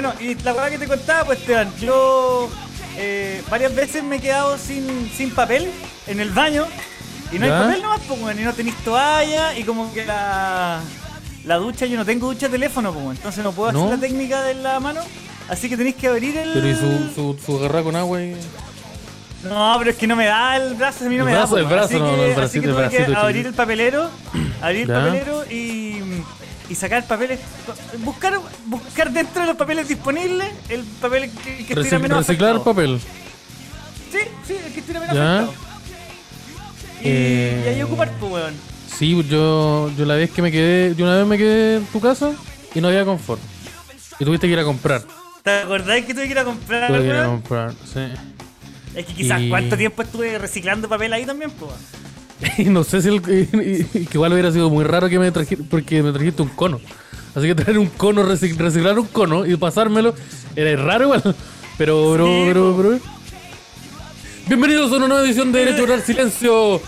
Bueno, y la verdad que te contaba, pues Esteban, yo eh, varias veces me he quedado sin, sin papel en el baño y no ¿Ya? hay papel nomás, pues, weón, y no tenéis toalla y como que la, la ducha, yo no tengo ducha teléfono, pues, entonces no puedo ¿No? hacer la técnica de la mano, así que tenéis que abrir el... Pero y su, su, su garra con agua y. No, pero es que no me da el brazo, a mí no El me brazo, da. el brazo, así no, que, no, el así bracito, que el tuve que bracito abrir chiquito. el papelero, abrir el Ya. papelero y, y sacar papeles, buscar buscar dentro de los papeles disponibles el papel que, que Recic- menos reciclar afectado. papel. Sí, sí, el que estuviera menos Ya. afectado. Y, Eh, y ahí ocupar, pues, weón. Sí, yo, yo la vez que me quedé, yo una vez me quedé en tu casa y no había confort. Y tuviste que ir a comprar. ¿Te acordás que tuve que ir a comprar, Tuve que ir a comprar, sí. Es que quizás Y- cuánto tiempo estuve reciclando papel ahí también, pues. Y no sé si el, y- y- que igual hubiera sido muy raro que me trajiste, porque me trajiste un cono. Así que traer un cono, recic- reciclar un cono y pasármelo, era raro igual. Pero, Sí, pero, po. pero. Bienvenidos a una nueva edición de Derecho a Silencio.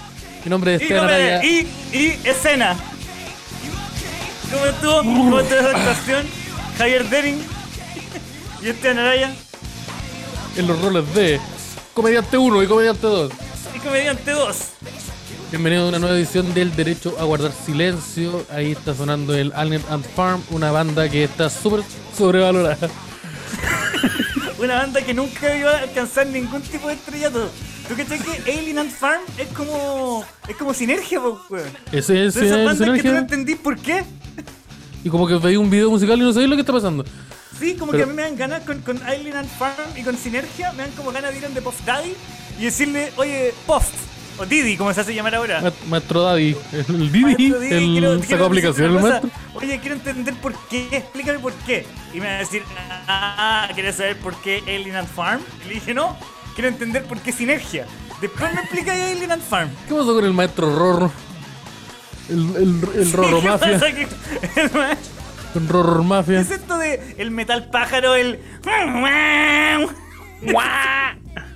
Mi nombre es Esteban Araya. y, y escena. ¿Cómo estuvo? ¿Cómo estuvo esa actuación? Javier Dering y Esteban Araya En los roles de Comediante 1 y Comediante 2. y Comediante 2. Bienvenidos a una nueva edición del Derecho a Guardar Silencio. Ahí está sonando el Alien and Farm, una banda que está súper sobrevalorada. Una banda que nunca iba a alcanzar ningún tipo de estrellato. ¿Tú crees que Alien and Farm es como. es como sinergia, po, weón? Ese es el bandas que tú no sinergia. entendís por qué. Y como que veis un video musical y no sabéis lo que está pasando. Sí, como Pero- que a mí me dan ganas con, con Alien and Farm y con Sinergia, me dan como ganas de ir de Puff Daddy y decirle, oye, Puff, o Didi, como se hace llamar ahora. Ma- Maestro Daddy, el Didi, Maestro Didi, el quiero- quiero aplicación, el maestro. Oye, quiero entender por qué, explícame por qué. Y me va a decir, ah, ¿quieres saber por qué Alien and Farm? Y le dije, no, quiero entender por qué Sinergia. Después me explica Alien and Farm. ¿Qué pasó con el maestro Rorro? El, el, el Rorro ¿Qué Mafia. pasa el ma- El Rorro ¿Qué Mafia. es esto de el metal pájaro, el...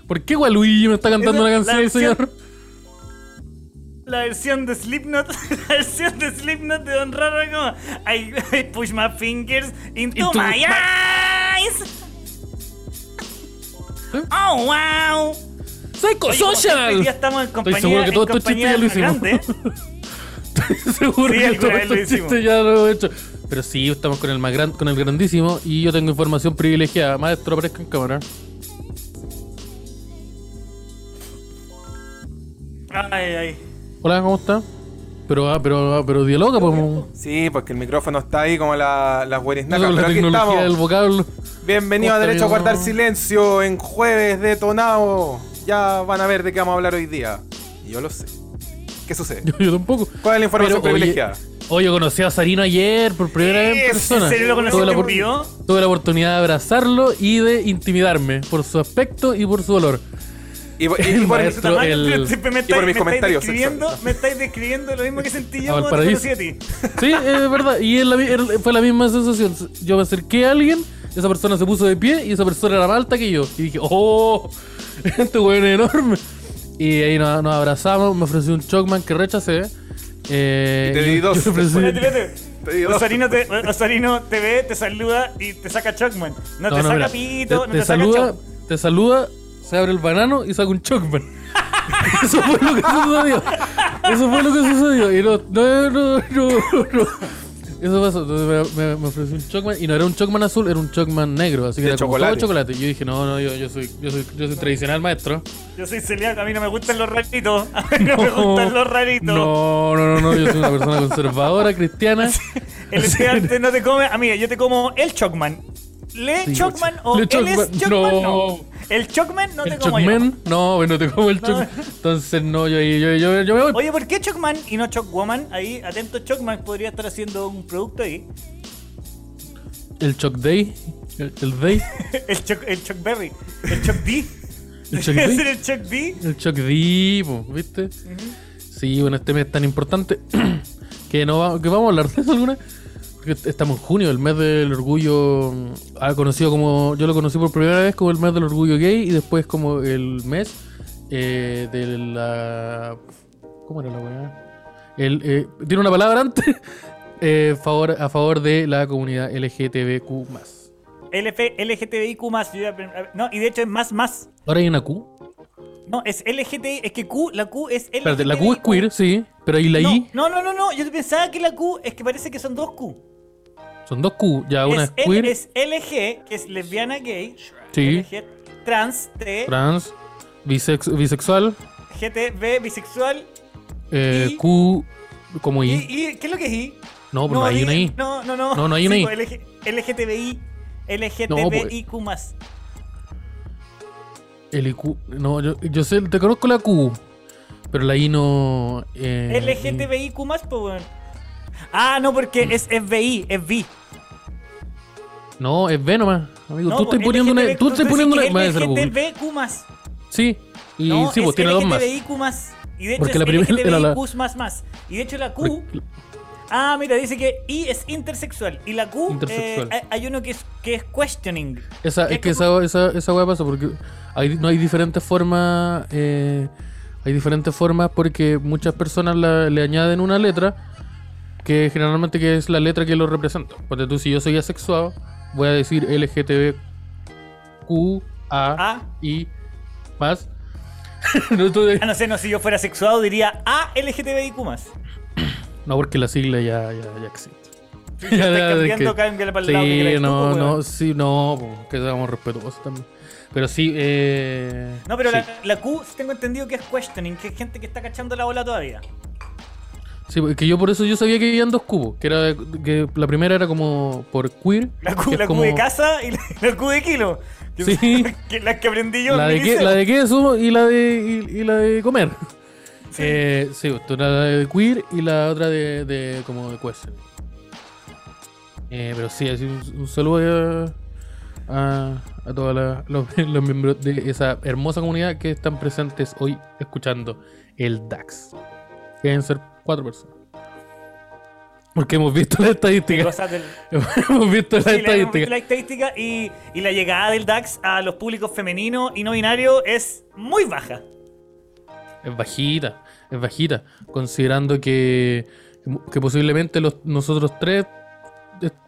¿Por qué Waluigi me está cantando Esa la canción, versión- señor? La versión de Slipknot, la versión de Slipknot de Don Raro como I, I push my fingers into, Into my my- eyes. ¿Eh? Oh wow. ¡Psycho Oye, Social! hoy día estamos en compañía, Estoy seguro que todos estos chistes ya lo hicimos. Estoy seguro Sí, que todos estos chistes ya lo he hecho. Pero sí, estamos con el más gran, con el grandísimo y yo tengo información privilegiada. Maestro, aparezca en cámara. Ay, ay. Hola, ¿cómo está? Pero, ah, pero, ah, pero dialoga, pues. Sí, porque el micrófono está ahí como la, las guarisnacas. con la Pero aquí estamos. del vocablo. Bienvenido a ¿Cómo está, Derecho a? Guardar Silencio en Jueves Detonado. Ya van a ver de qué vamos a hablar hoy día. Y yo lo sé. ¿Qué sucede? Yo, yo tampoco. ¿Cuál es la información Pero, oye, privilegiada? Oye, conocí a Sarino ayer por primera vez en ¿En persona. serio lo conociste Tuve la, en vivo? tuve la oportunidad de abrazarlo y de intimidarme por su aspecto y por su olor. Y, por- y- y el por, maestro- Tamaño, el- me y por estáis- mis me estáis comentarios describiendo, me estáis describiendo lo mismo que sentí yo A cuando te conocí a ti. Sí, es verdad. Y fue la misma sensación. Yo me acerqué a alguien, esa persona se puso de pie y esa persona era más alta que yo. Y dije, ¡oh! Este weón es enorme. Y ahí nos, nos abrazamos, me ofreció un Chocman que rechacé. Eh, Y te di dos. Osarino te, Osarino te ve, te saluda y te saca Chocman. No, te saca mira, pito, te, no te te, saca saluda, te saluda, se abre el banano y saca un Chocman. Eso fue lo que sucedió. Eso fue lo que sucedió. Y no, no, no, no, no. Eso pasó. Entonces me, me- me ofreció un Chocman y no era un Chocman azul, era un Chocman negro. Así que De era como todo chocolate. chocolate. Y yo dije, no, no, yo, yo, soy, yo, soy, yo soy tradicional maestro. Yo soy celíaco, a mí no me gustan los raritos. A mí no, me gustan los raritos. No, no, no, no, yo soy una persona conservadora, cristiana. El estudiante no te come. Amiga, yo te como el Chocman. ¿Le Sí, Chocman o Le él es Chocman, Chocman? no. El Chocman no el te como yo. Chocman, no, bueno, te como el Chocman. Entonces, no, yo, yo, yo, yo me voy. Oye, ¿por qué Chocman y no Chocwoman? Ahí, atento, Chocman podría estar haciendo un producto ahí. El Choc Day. El, el Day. El Choc, el Chocberry. El Choc D. El Choc D. el Choc D. El Choc D, po, ¿viste? Sí, bueno, este mes tan importante que no va- que vamos a hablar de eso alguna. Estamos en junio, el mes del orgullo. ah, conocido como. Yo lo conocí por primera vez como el mes del orgullo gay y después como el mes eh, de la. ¿Cómo era la weá? El, eh, tiene una palabra antes. eh, favor, a favor de la comunidad LGTBQ. LF, LGTBIQ No, y de hecho es más más. Ahora hay una Q. No, es LGTBI, es que Q, la Q es LGTBIQ. Espérate, la Q es queer, sí. Pero ahí la I No, no, no, no, no, yo pensaba que la Q es que parece que son dos Q. son dos Q. Ya una es, es, queer, es LG, que es lesbiana gay. Sí. LG, trans, T, trans, bisex- bisexual, GTB, bisexual. eh, Q como I. ¿Qué es lo que es I? No, pues no hay una I. No, no, no. No, no hay una I. pues, LG, LGTBI, pues. LGTBIQ más. El IQ. No, yo, yo sé, te conozco la Q. Pero la I no. Eh, LGTBIQ más, pues, weón. Ah, no, porque es FBI, es B. No, es B nomás. Amigo, No, tú estás pues, poniendo una. Tú estás poniendo una. Q. Más. Sí. Y no, sí, pues es tiene dos más. LGTBIQ más. Y de hecho Porque es la primera era la- LGTBIQ más más. Y de hecho la Q. Ah, mira, dice que I es intersexual. Y la Q, eh, hay- uno que es, que es questioning. Esa, Que es que esa, esa, esa weá pasa porque hay, no hay diferentes formas. eh, hay diferentes formas porque muchas personas la- le añaden una letra que generalmente que es la letra que lo representa. Porque tú, si yo soy asexuado, voy a decir LGTBQ, A, A. I, más. no, tú- Ah, no sé, no, si yo fuera sexuado diría A LGTBIQ más. no, porque la sigla ya, ya, ya existe. Si Ya, ya, cambiando, cámbiala para el lado que Sí, queráis tú, no, no, sí, no, po, que seamos respetuosos también. Pero sí, eh. No, pero sí. la, la Q tengo entendido que es questioning, que es gente que está cachando la bola todavía. Sí, porque yo por eso yo sabía que habían dos cubos, que era que la primera era como por queer. La que como- Q de casa y la, la Q de kilo. Que Sí. que las que aprendí yo La en de, que- la queso y la de y, y la de comer. Sí, eh, sí tú, la de queer y la otra de, de como de question. Eh, pero sí, así un, un saludo a, a, a todos los, los miembros de esa hermosa comunidad que están presentes hoy escuchando el DAX. Que deben ser cuatro personas. Porque hemos visto la estadística. Del- hemos visto la Sí, estadística. la estadística y, y la llegada del DAX a los públicos femeninos y no binarios es muy baja. Es bajita, es bajita. Considerando que, que posiblemente los, nosotros tres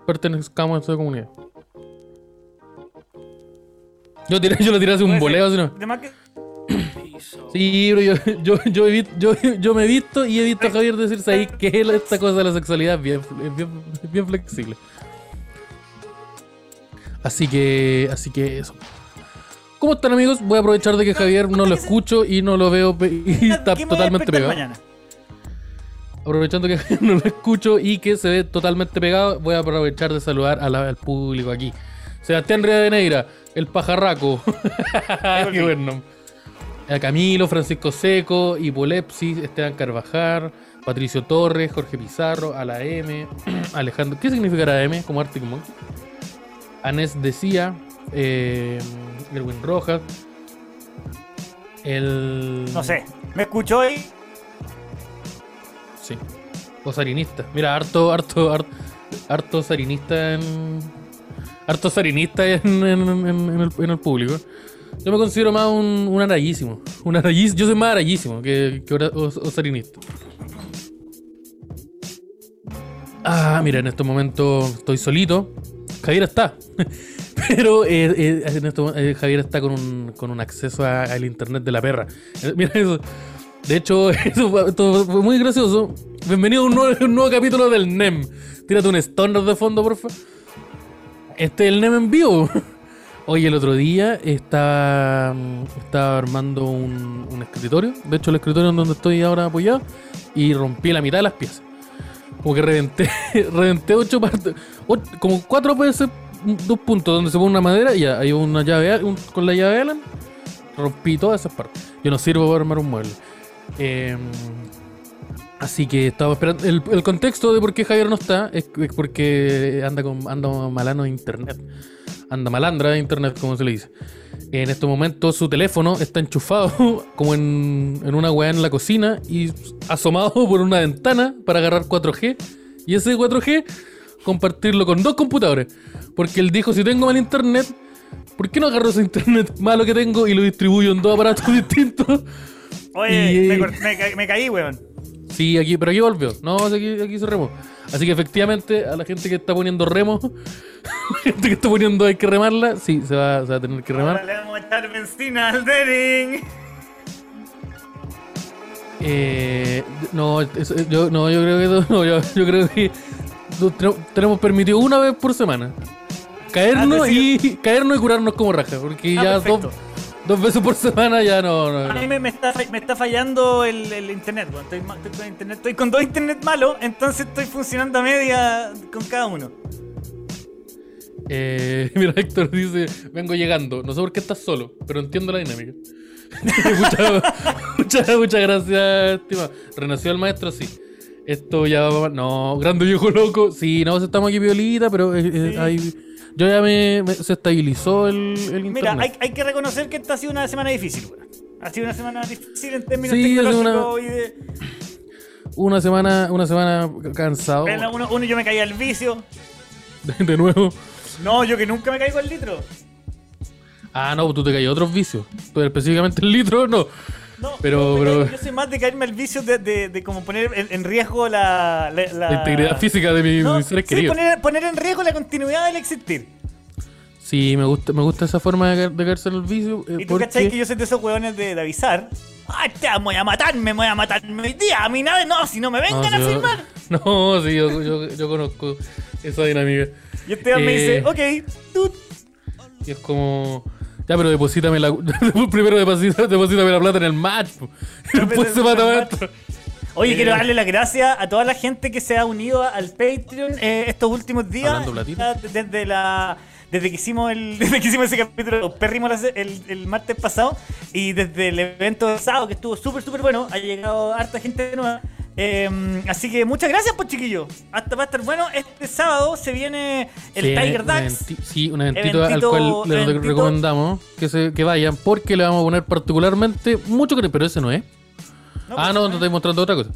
pertenezcamos a esa comunidad. Yo, tiré, yo lo tiré hace un Puede voleo, Sí, pero yo, yo, yo, he yo, yo me he visto y he visto a Javier decirse ahí que esta cosa de la sexualidad es bien, bien, flexible. Así que, así que eso. ¿Cómo están amigos? Voy a aprovechar de que Javier no lo escucho y no lo veo y está ¿Qué me voy a totalmente pegado. mañana? Aprovechando que no lo escucho y que se ve totalmente pegado, voy a aprovechar de saludar a la- al público aquí. Sebastián Rivadeneira, el pajarraco. Qué buen nombre. A Camilo, Francisco Seco, Hipolepsis, Esteban Carvajal, Patricio Torres, Jorge Pizarro, a la M, Alejandro. ¿Qué significará M como Arctic Monkeys? Anés Decía, eh, Erwin Rojas, el. No sé. ¿Me escuchó ahí? Sí. O sarinista. Mira, harto, harto, harto, harto sarinista en. Harto sarinista en, en- en- en el, en el público. Yo me considero más un, un arayísimo. Un yo soy más arayísimo que, que ora- o, o sarinista. Ah, mira, en estos momentos estoy solito. Javier está. Pero eh, eh, en esto, eh, Javier está con un, con un acceso al internet de la perra. Eh, Mira eso. De hecho, eso fue, esto fue muy gracioso. Bienvenido a un nuevo, un nuevo capítulo del NEM. Tírate un stoner de fondo, porfa. Este es el NEM en vivo. Oye, el otro día estaba, estaba armando un, escritorio. De hecho, el escritorio en donde estoy ahora apoyado. Y rompí la mitad de las piezas. Como que reventé, reventé ocho partes. och- como cuatro veces, dos puntos donde se pone una madera y hay una llave con la llave Allen. Rompí todas esas partes. Yo no sirvo para armar un mueble. Eh, así que estaba esperando. El, contexto de por qué Javier no está es, es porque anda con anda malano de internet. Anda malandra de internet, como se le dice. En estos momentos su teléfono está enchufado como en, en una weá en la cocina y asomado por una ventana para agarrar 4G. Y ese 4G compartirlo con dos computadores. Porque él dijo, si tengo mal internet, ¿por qué no agarro ese internet malo que tengo y lo distribuyo en dos aparatos distintos? Oye, Y- me, cort- me me caí, weón. Sí, aquí, pero aquí volvió. No, aquí, aquí se remó. Así que efectivamente, a la gente que está poniendo remo, gente que está poniendo hay que remarla, sí, se va, se va a tener que Ahora remar. le vamos a echar benzina al Dering. Eh, no, eso- yo, no, yo creo que no, yo, yo creo que tenemos- permitido una vez por semana. Caernos Ah, y caernos y curarnos como raja, porque Ah, ya perfecto. dos veces por semana ya no, no, A mí me, me está, me está fallando el, el internet, weón. estoy, con internet. Estoy con dos internet malos, entonces estoy funcionando a media con cada uno. Eh, mira, Héctor dice, vengo llegando. No sé por qué estás solo, pero entiendo la dinámica. muchas, muchas, muchas gracias, estimado. Renació el maestro, sí. Esto ya va... No, grande viejo loco. Sí, no, estamos aquí violita, pero eh, eh, Sí. hay- yo ya me, me- Se estabilizó el, el internet. Mira, hay, hay que reconocer que esta ha sido una semana difícil, weón. Ha sido una semana difícil en términos Sí, tecnológicos una- y de. Una semana, una semana cansado. Pero Uno, uno yo me caí al vicio. De nuevo. No, yo que nunca me caigo al litro. Ah, no, tú te caí a otros vicios. Tú específicamente el litro, no. No, Pero- yo, me soy más de caerme al vicio de, de, de como poner en, en riesgo la, la, la- integridad física de mi- No, mis seres sí, queridos. poner, poner en riesgo la continuidad del existir. Sí, me gusta, me gusta esa forma de, de caerse el vicio. eh, Y tú porque- cachai que yo soy de esos hueones de, de avisar. ¡Ay, te voy a matar! ¡Me voy a matar hoy día! A mí nada, no, si no me vengan No, a yo- filmar. No, sí, yo, yo, yo conozco esa dinámica. Y Esteban me Eh, dice, ok, tú. Y es como. Ya, pero deposítame la. Primero deposítame la plata en el match. Y después se mata a otro. Oye, Eh. quiero darle las gracias a toda la gente que se ha unido al Patreon eh, estos últimos días. Desde la. Desde que hicimos el. Desde que hicimos ese capítulo pérrimo el, el martes pasado. Y desde el evento de sábado, que estuvo súper, súper bueno. Ha llegado harta gente nueva. Eh, así que muchas gracias, pues chiquillos. Hasta va a estar bueno. Este sábado se viene el Sí, Tiger eventi- Sí, un eventito, al cual les eventito- recomendamos que, se, que vayan porque le vamos a poner particularmente mucho cariño. Pero ese no es. No, ah, pues, no, te estoy mostrando otra cosa.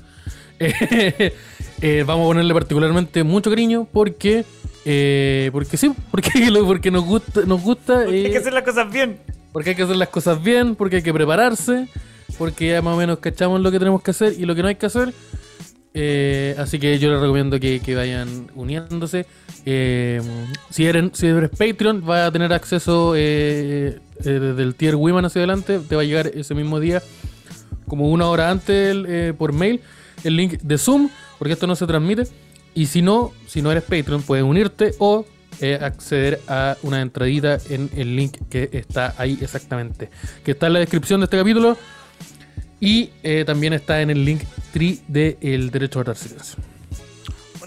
Eh, eh, vamos a ponerle particularmente mucho cariño porque. eh, porque sí, porque, porque nos gusta. Nos gusta porque hay eh, que hacer las cosas bien. porque hay que hacer las cosas bien, porque hay que prepararse, porque ya más o menos cachamos lo que tenemos que hacer y lo que no hay que hacer. Eh, así que yo les recomiendo que, vayan uniéndose. Eh, si, eres, si eres Patreon, vas a tener acceso eh, eh, desde el tier Women hacia adelante. Te va a llegar ese mismo día, como una hora antes, por mail, el link de Zoom, porque esto no se transmite. Y si no, si no eres Patreon, puedes unirte o acceder a una entradita en el link que está ahí exactamente. Que está en la descripción de este capítulo. Y eh, también está en el link tri de El Derecho a Guardar Silencio.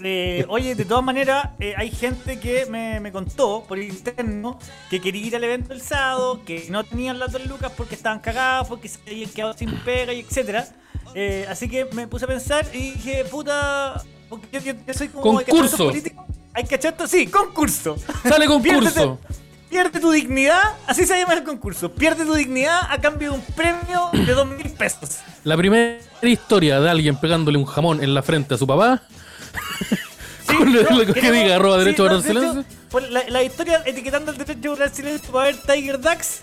Eh, oye, de todas maneras, eh, hay gente que me, me contó por interno que quería ir al evento el sábado, que no tenían las dos lucas porque estaban cagados, porque se habían quedado sin pega y etcétera. Eh, así que me puse a pensar y dije, puta, porque yo, soy como hay que Concurso. Hay que esto, sí, concurso. ¡Sale concurso! Pierde tu dignidad, así se llama el concurso. Pierde tu dignidad a cambio de un premio de dos mil pesos. La primera historia de alguien pegándole un jamón en la frente a su papá. Sí, Con lo- no, lo que diga, arroba sí, derecho a guardar silencio. por la, la historia etiquetando el derecho a guardar silencio para ver Tiger Ducks.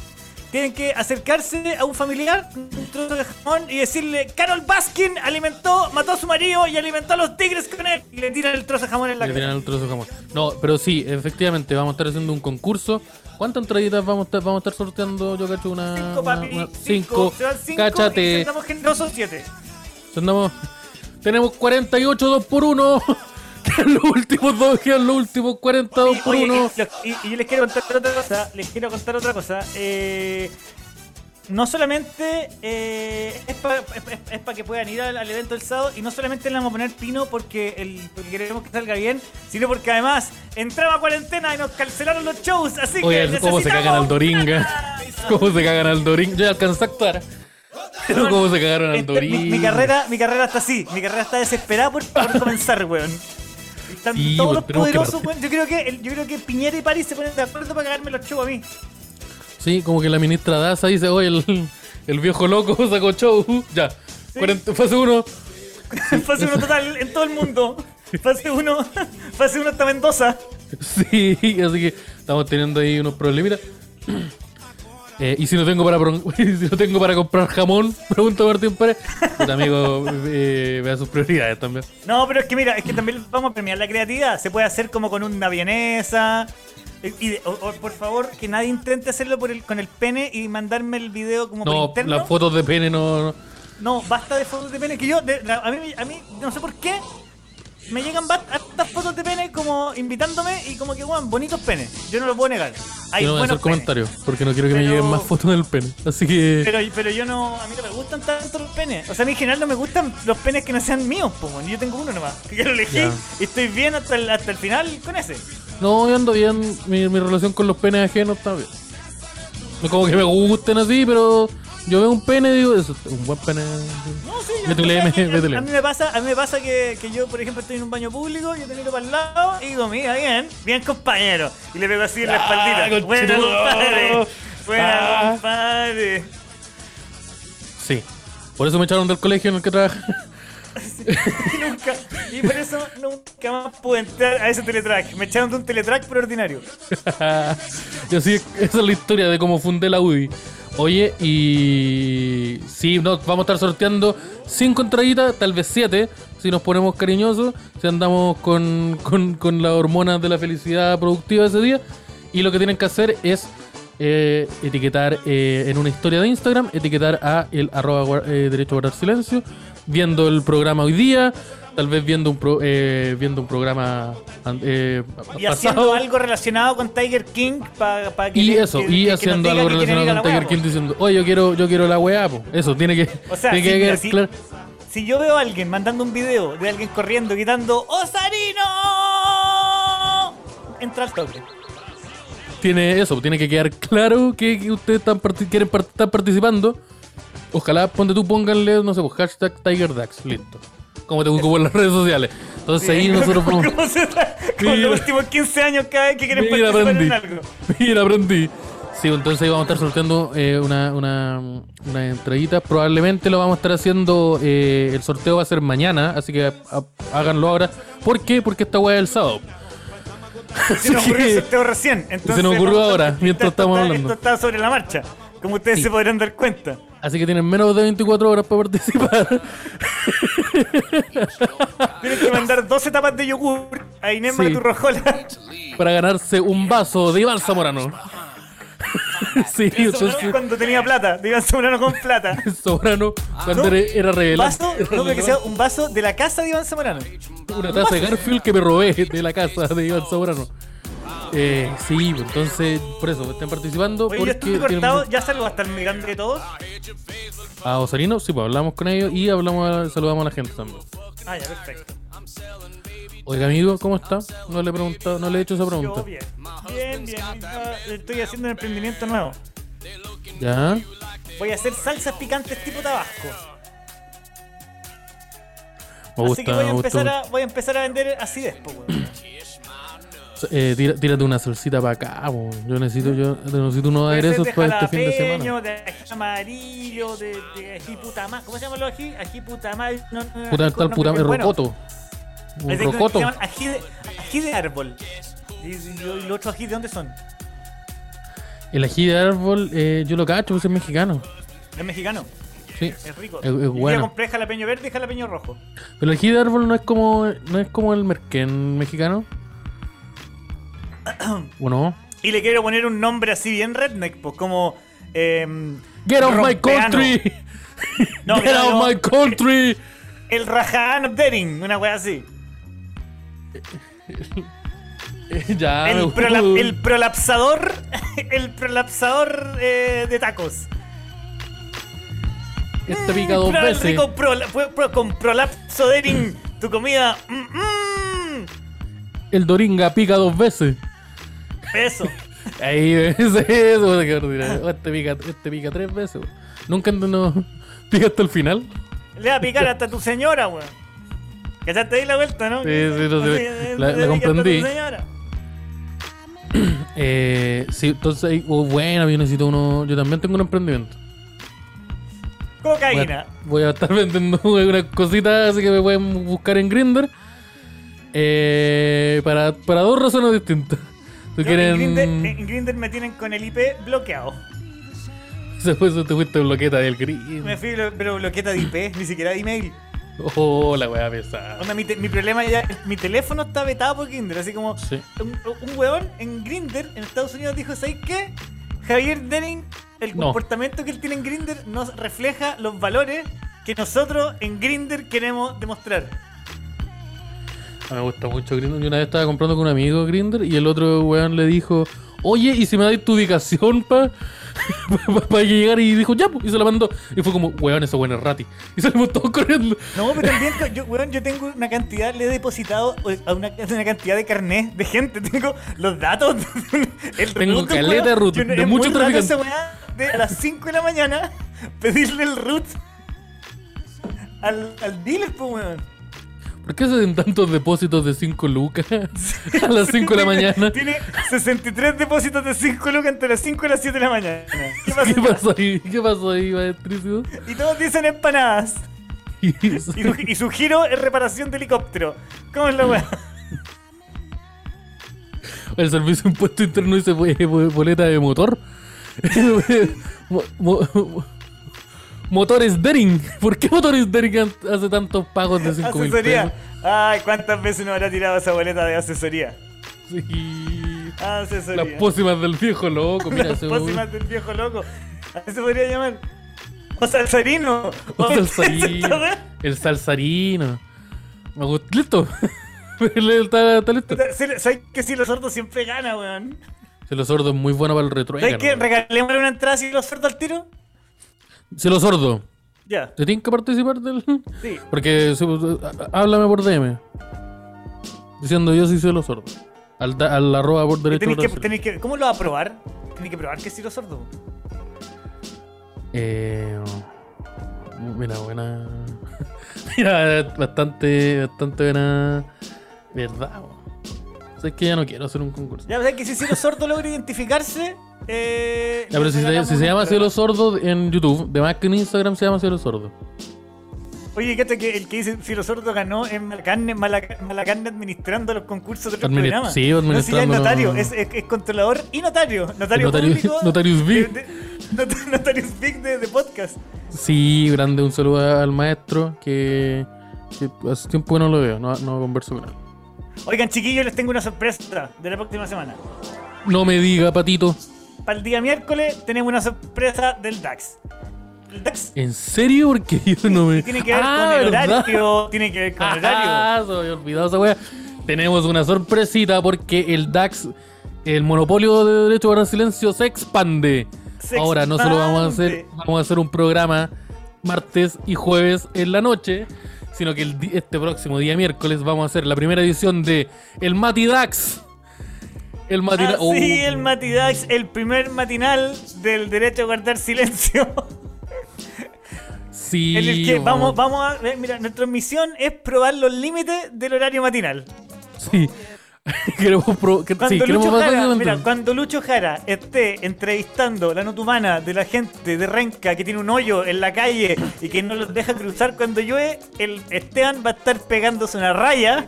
Tienen que acercarse a un familiar, un trozo de jamón, y decirle: Carol Baskin alimentó, mató a su marido y alimentó a los tigres con él. Y le tiran el trozo de jamón en la Le cara. tiran el trozo de jamón. No, pero sí, efectivamente, vamos a estar haciendo un concurso. ¿Cuántas entraditas vamos a estar, vamos a estar sorteando? Yo cacho una. Cinco, una- papi. una- cinco. cinco. Cinco Cáchate. Generosos siete. Andamos- tenemos 48 2 por 1 Quedan los últimos dos, quedan los últimos 42 por Oye, 1 y, y- yo les quiero contar otra cosa. Les quiero contar otra cosa. Eh, no solamente eh, es para que puedan ir al, al evento del sábado y no solamente le vamos a poner pino porque, el, porque queremos que salga bien, sino porque además entraba a cuarentena y nos cancelaron los shows. Así que Oye, cómo se cagan al Doringa. Cómo se cagan al Doringa. Yo ya alcancé a actuar. Pero cómo se cagaron al Este, mi, Doringa. mi carrera, mi carrera está así. Mi carrera está desesperada por, por comenzar, weón. Están Sí, todos los poderosos. Yo creo que yo creo que Piñera y París se ponen de acuerdo para cagarme los shows a mí. Sí, como que la ministra Daza dice, oye, el, el viejo loco sacó show. Ya. 40 fase 1. Fase 1 total en todo el mundo. Fase 1, fase 1 hasta Mendoza. Sí, así que estamos teniendo ahí unos problemitas. Eh, y si no tengo para si no tengo para comprar jamón, pregunta Martín Pérez. Puta amigo, eh, vea sus prioridades también. No, pero es que mira, es que también vamos a premiar la creatividad. Se puede hacer como con una vienesa. Y, y- o- o, por favor, que nadie intente hacerlo por el, con el pene y mandarme el video como por No, interno. las fotos de pene no. no. No, basta de fotos de pene. Que yo, de- a, mí, a mí, no sé por qué, me llegan hartas fotos de pene como invitándome y como que, weón, bonitos penes. Yo no lo puedo negar. Hay Yo no voy a hacer comentarios porque no quiero que me Pero- lleguen más fotos del pene. Así que. Pero, pero yo no, a mí no me gustan tanto los penes. O sea, a mí en general no me gustan los penes que no sean míos, weón. Yo tengo uno nomás. Que yo lo elegí y estoy bien hasta el, hasta el final con ese. No, yo ando bien. Mi, mi relación con los penes ajenos está bien. No como que me gusten así, pero yo veo un pene y digo, eso es un buen pene. No, sí, yo métele. a, mí me pasa, a mí me pasa que, que yo, por ejemplo, estoy en un baño público, yo te miro para el lado y digo, mira, bien, bien compañero. Y le pego así en la Ah, espaldita. Buena compadre. Buena Ah. compadre. Sí. Por eso me echaron del colegio en el que trabajé. Y nunca, y por eso nunca más pude entrar a ese teletrack. Me echaron de un teletrack por ordinario. y así, esa es la historia de cómo fundé la UDI. Oye, y sí, no, vamos a estar sorteando cinco entraditas, tal vez siete, si nos ponemos cariñosos, si andamos con, con, con las hormonas de la felicidad productiva ese día. Y lo que tienen que hacer es eh, etiquetar eh, en una historia de Instagram, etiquetar a el arroba eh, derecho a guardar silencio, viendo el programa hoy día, tal vez viendo un, pro- eh, viendo un programa eh, Y haciendo algo relacionado con Tiger King para que. Y eso, que- y que haciendo algo relacionado con Tiger King diciendo, oye, yo quiero, yo quiero la weá, po. Eso, tiene que, O sea, tiene mira, sí. claro. Si yo veo a alguien mandando un video de alguien corriendo gritando ¡Osarino! Entra al toque. Tiene eso, tiene que quedar claro que, ustedes están parti- quieren par- estar participando. Ojalá, ponte tú, pónganle, no sé, pues, hashtag TigerDax, listo. Como te busco por las redes sociales. Entonces ahí nosotros vamos. Como, se está- como Mira. los últimos 15 años cada vez que quieren Mira, participar aprendí. en algo. Mira, aprendí. Sí, entonces ahí vamos a estar sorteando eh, una, una, una entradita. Probablemente lo vamos a estar haciendo. eh, el sorteo va a ser mañana, así que a- háganlo ahora. ¿Por qué? Porque esta weá es el sábado. Se nos ocurrió el sorteo recién. Entonces, se nos ocurrió a- ahora, mientras estamos hablando. Esto está sobre la marcha. Como ustedes Sí. se podrán dar cuenta. Así que tienen menos de 24 horas para participar. Tienen que mandar 12 tapas de yogur a Inés Sí. Maturrojola. para ganarse un vaso de Iván Zamorano. sí, entonces cuando tenía plata. De Iván Zamorano con plata. Zamorano cuando No, era, revelante. Vaso, no, que sea un vaso de la casa de Iván Zamorano. Una taza de Garfield que me robé de la casa de Iván Zamorano. Eh, sí, entonces por eso estén participando. Oye, porque cortado, ya salgo a estar mirando de todos. a Osarino, sí, pues hablamos con ellos y hablamos, saludamos a la gente también. Ah, ya, perfecto. Oiga, amigo, ¿cómo está? No le he preguntado, no le he hecho esa Yo pregunta. bien. Bien, bien. Estoy haciendo un emprendimiento nuevo. Ya. Voy a hacer salsas picantes tipo Tabasco. Me Así gusta, que voy a me gusta empezar a, voy a empezar a vender así después, weón. Eh, tira- tírate una salsita para acá, po. yo necesito, yo necesito unos Puede ser aderezos de para este fin de semana. de ají amarillo, de, de ají puta. ¿Cómo se llaman los ají? Ají puta madre. No, no, Puta, ají tal puta, rocoto. Un rocoto. ají de, ají de árbol. ¿Y, los otros ají de dónde son? El ají de árbol, eh, yo lo cacho, pues es mexicano. Es mexicano. Sí. Es rico. Es- es bueno. compré jalapeño verde y jalapeño rojo. Pero el ají de árbol no es como, no es como el merquén mexicano. ¿O no? Y le quiero poner un nombre así bien redneck, pues como. em, Get out my country! No, Get out no, my country! El Rajan of Daring, una wea así. ya. El, prola- el prolapsador. El prolapsador eh, de tacos. Este pica dos Pro- veces. rico pro- pro- con prolapso Daring, tu comida. mm, mm. El Doringa pica dos veces. Eso. Ahí, ese eso. ordinario. Este pica, este pica tres veces. Nunca no, pica hasta el final. Le va a picar hasta tu señora, weón. ¿Cachaste ahí la vuelta, no? Sí, sí, no sé. Así, La- la comprendí. Eh, sí, entonces, oh, bueno, yo necesito uno. Yo también tengo un emprendimiento. Voy Cocaína. a, voy a estar vendiendo unas cositas así que me pueden buscar en Grindr. Eh, para, para dos razones distintas. Yo quieren. En Grindr, en Grindr me tienen con el IP bloqueado. Después te fuiste bloqueta del gris. Me fui, pero bloqueta de IP, ni siquiera de email. Oh, la weá pesada. Onda, mi, te- mi problema ya, mi teléfono está vetado por Grindr, así como Sí. un, un weón en Grindr en Estados Unidos dijo, ¿sabes qué? Javier Denning, el No. comportamiento que él tiene en Grindr nos refleja los valores que nosotros en Grindr queremos demostrar. Me gusta mucho Grindr. Yo una vez estaba comprando con un amigo Grindr y el otro weón le dijo, oye, ¿y si me dais tu ubicación, pa? Para llegar y dijo, ya, pues", y se la mandó. Y fue como, weón, eso weón es rati. Y salimos todos corriendo. No, pero también, yo, weón, yo tengo una cantidad, le he depositado a una, una cantidad de carnet de gente. Tengo los datos. el Tengo root, caleta de root, de muchos traficantes. de a las 5 de la mañana pedirle el root al, al dealer, pues, weón. ¿Por qué den tantos depósitos de 5 lucas a las 5 de la mañana? Tiene 63 depósitos de 5 lucas entre las 5 y las 7 de la mañana. ¿Qué pasó ahí? ¿Qué pasó ahí, maestricio? Y todos dicen empanadas. Y- su, y su giro es reparación de helicóptero. ¿Cómo es la weá? El servicio de impuesto interno dice "Pues, pues, boleta de motor. Mo- mo- motores Dering. ¿Por qué Motores Dering hace tantos pagos de 5 mil Asesoría. pesos? Ay, ¿cuántas veces nos habrá tirado esa boleta de asesoría? Sí. Asesoría. Las pócimas del viejo loco. Mira, Las pócimas del viejo loco. Así se podría llamar. O salsarino. O salsarino. El salsarino. Me gusta. Listo. está, está listo. ¿Sabes que si los sordos siempre gana, weón? Se lo sordo es muy bueno para el ¿Sabes retruécano. qué? Regalémosle una entrada si los sordos al tiro. Se lo sordo. Ya. ¿Te tienen que participar del.? Sí. Porque há- háblame por DM. Diciendo yo sí soy lo sordo. Al, da- al arroba por derecho. Tenéis que, ¿Cómo lo va a probar? Tenéis que probar que si los sordos. Eh, mira, buena. mira, bastante, bastante buena. ¿Verdad? O sea, es que ya no quiero hacer un concurso. Ya, ¿sabes que si los sordos logra identificarse? Eh, Ya, pero le si se, si llama. Cielo Sordo en YouTube, de más que en Instagram se llama Cielo Sordo. Oye, ¿qué que el que dice Ciro Sordo ganó en Malacarne, Malaca- Malacarne administrando los concursos de los Admini- programas? sí, No, si ya es administrando notario, es, es- es controlador y notario. Notario público. Notarius Big. de- de- not- Notarius Big de, de podcast. Sí, grande, un saludo al maestro que, que hace tiempo que no lo veo, no, no converso con él. Oigan, chiquillos, les tengo una sorpresa de la próxima semana. No me diga, patito. Para el día miércoles tenemos una sorpresa del DAX. El DAX ¿En serio? Porque yo no me. tiene que ver Ah, con el ¿verdad? horario. Tiene que ver con el horario. Ah, se me olvidado esa wea. Tenemos una sorpresita porque el DAX, el monopolio de derecho para silencio, se expande. Se Ahora no solo vamos a hacer, vamos a hacer un programa martes y jueves en la noche, sino que el este próximo día miércoles vamos a hacer la primera edición de el Mati DAX. El matinal. Ah, sí, el Matidax, el primer matinal del derecho a guardar silencio. Sí, en el que oh, vamos, vamos a ver, mira, nuestra misión es probar los límites del horario matinal. Sí. queremos pro- que- Cuando, sí, queremos Lucho Jara, mira, cuando Lucho Jara esté entrevistando la nota humana de la gente de Renca que tiene un hoyo en la calle y que no los deja cruzar cuando llueve, el Esteban va a estar pegándose una raya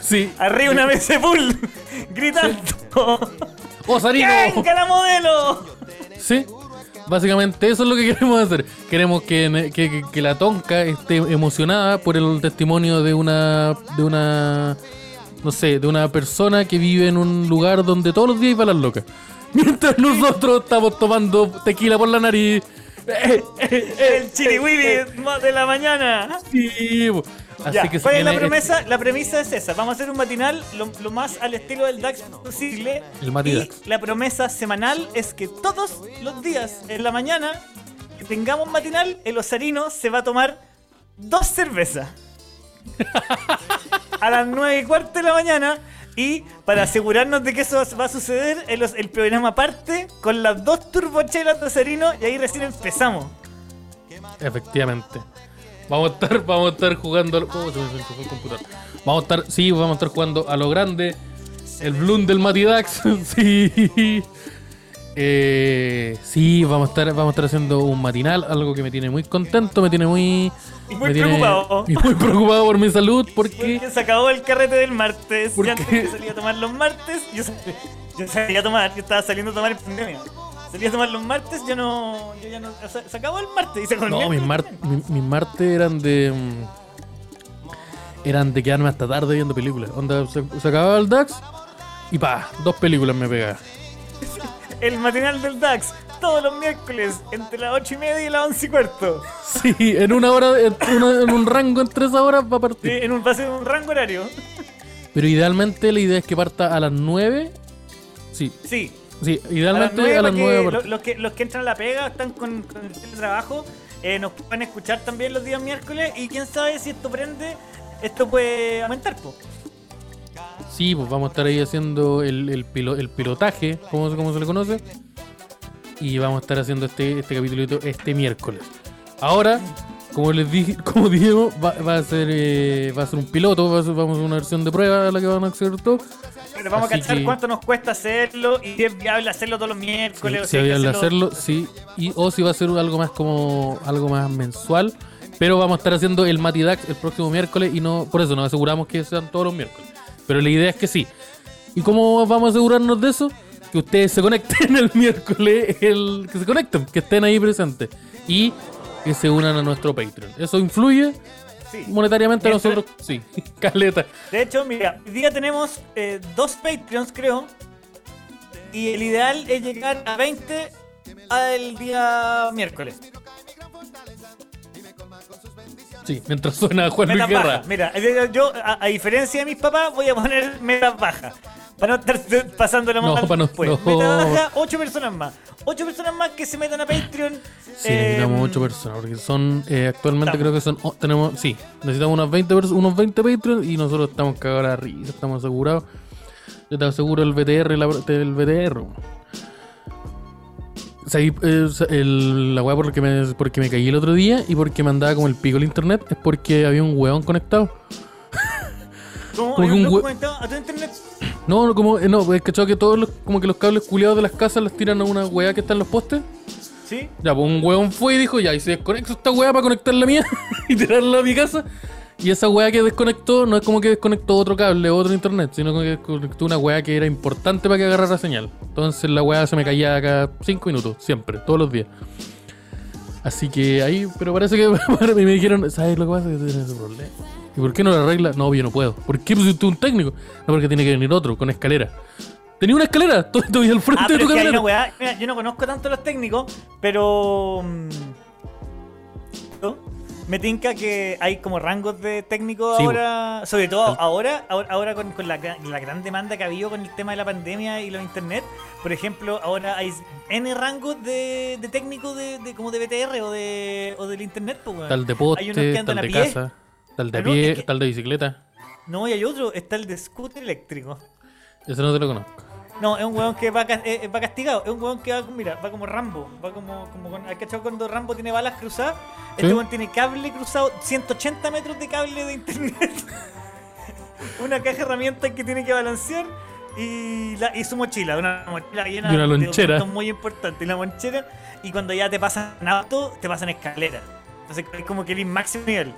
Sí. arriba de una mesa de pool, gritando ¡Oh! ¡Venga la modelo! Sí. Básicamente eso es lo que queremos hacer. Queremos que, que- que- que la tonca esté emocionada por el testimonio de una de una no sé, de una persona que vive en un lugar donde todos los días hay balas locas. Mientras nosotros estamos tomando tequila por la nariz. Eh, eh, eh, El chiriwiri de la mañana. sí. Así Ya, que ¿cuál es la promesa? La premisa es esa. Vamos a hacer un matinal lo, lo más al estilo del DAX posible. El Mati y la promesa semanal es que todos los días en la mañana que tengamos matinal, el osarino se va a tomar dos cervezas. a las nueve y cuarto de la mañana. Y para asegurarnos de que eso va a suceder, el, programa parte con las dos turbochelas de osarino y ahí recién empezamos. Efectivamente. Vamos a estar, vamos a estar jugando. Oh, se. Vamos a estar, sí, vamos a estar jugando a lo grande. El Bloom del Matidax. sí. Eh, sí, vamos a estar, vamos a estar haciendo un matinal, algo que me tiene muy contento, me tiene muy. Y muy preocupado. y muy preocupado por mi salud, porque. Porque se acabó el carrete del martes. ¿Por Y antes que salía a tomar los martes, yo, sal- yo salía a tomar, yo estaba saliendo a tomar en pandemia. Salía a tomar los martes, yo no. Yo ya no se, se acabó el martes y se el No, mis, mar- mi- martes eran de. Eran de quedarme hasta tarde viendo películas. Onda, se, se acababa el DAX y pa, dos películas me pegaba. El matinal del DAX, todos los miércoles, entre las 8 y media y las 11 y cuarto. Sí, en una hora, en, una- en un rango entre esas horas va a Sí, partir. en un pase de un rango horario. Pero idealmente la idea es que parta a las 9. Sí, Sí. sí, A las idealmente a las para 9. que lo- los, que, los que entran a la pega están con, con el trabajo. eh, nos pueden escuchar también los días miércoles. Y quién sabe si esto prende, esto puede aumentar, po. Sí, pues vamos a estar ahí haciendo el, el, pilo- el pilotaje, como, como se le conoce. Y vamos a estar haciendo este, este capítulo este miércoles. Ahora, como les dije, como dijimos, va, va a ser eh, va a ser un piloto, va a ser- vamos a hacer una versión de prueba a la que van a acceder todos. Pero vamos a cachar que- cuánto nos cuesta hacerlo y si es viable hacerlo todos los miércoles. o si que había de hacerlo, sí. Y, o si va a ser algo más como algo más mensual. Pero vamos a estar haciendo el Matidax el próximo miércoles y no por eso nos aseguramos que sean todos los miércoles. Pero la idea es que sí. ¿Y cómo vamos a asegurarnos de eso? Que ustedes se conecten el miércoles, el, que se conecten, que estén ahí presentes y que se unan a nuestro Patreon. Eso influye Sí. monetariamente a nosotros, sí, caleta. De hecho, mira, hoy día tenemos eh, dos Patreons, creo. Y el ideal es llegar a 20 al día miércoles. Sí, mientras suena Juan Luis Guerra. Mira, yo, a, a diferencia de mis papás, voy a poner metas bajas. Para no estar pasándolo No, mal no- después. no. Meta baja, 8 personas más. 8 personas más que se metan a Patreon. Sí, Eh, necesitamos 8 personas, porque son, eh, actualmente Estamos. creo que son, oh, tenemos, sí, necesitamos unas 20 pers- unos 20 Patreons y nosotros estamos cagados a la risa, estamos asegurados. Yo te aseguro el BTR, la, el BTR. O sea, el- la weá por la que me, porque me caí el otro día y porque me andaba como el pico el internet es porque había un weón conectado. ¿Cómo? como ¿Hay que un hue- conectado a tu internet? No, no, como, eh, no, es que que todos los, como que los cables culiados de las casas las tiran a una weá que está en los postes. ¿Sí? Ya, pues un huevón fue y dijo, ya, y se desconecta esta weá para conectar la mía y tirarla a mi casa. Y esa weá que desconectó no es como que desconectó otro cable otro internet, sino como que desconectó una weá que era importante para que agarrara señal. Entonces la weá se me caía cada 5 minutos, siempre, todos los días. Así que ahí, pero parece que me dijeron, ¿sabes lo que pasa? Que tienes ese problema. ¿Y por qué no lo arregla? No, yo no puedo. ¿Por qué? Pues si tú un técnico. No, porque tiene que venir otro, con escalera. Tenía una escalera, todo esto al frente Ah, de tu es que hay una camioneta. weá. Mira, yo no conozco tanto los técnicos, pero. mm, ¿no? Me tinca que hay como rangos de técnicos Sí, ahora. Sobre todo ahora, ahora, ahora con, con la, gra- la gran demanda que ha habido con el tema de la pandemia y los internet. Por ejemplo, ahora hay N rangos de, de técnicos de, de- como de BTR o de o del internet, pues. Tal de Hay unos poste, que tal andan a de pie. casa, tal de a Pero pie, es que- tal de bicicleta. No, y hay otro, está el de scooter eléctrico. Ese no te lo conozco. No, es un weón que va, eh, va castigado. Es un weón que va, mira, va como Rambo. Va como, como con, ¿Has cachado cuando Rambo tiene balas cruzadas? Este weón tiene cable cruzado, 180 metros de cable de internet. una caja de herramientas que tiene que balancear. Y, la, y su mochila, una mochila llena Y una lonchera. muy importante. Y la monchera. Y cuando ya te pasan auto, te pasan escalera. Entonces es como que el máximo nivel.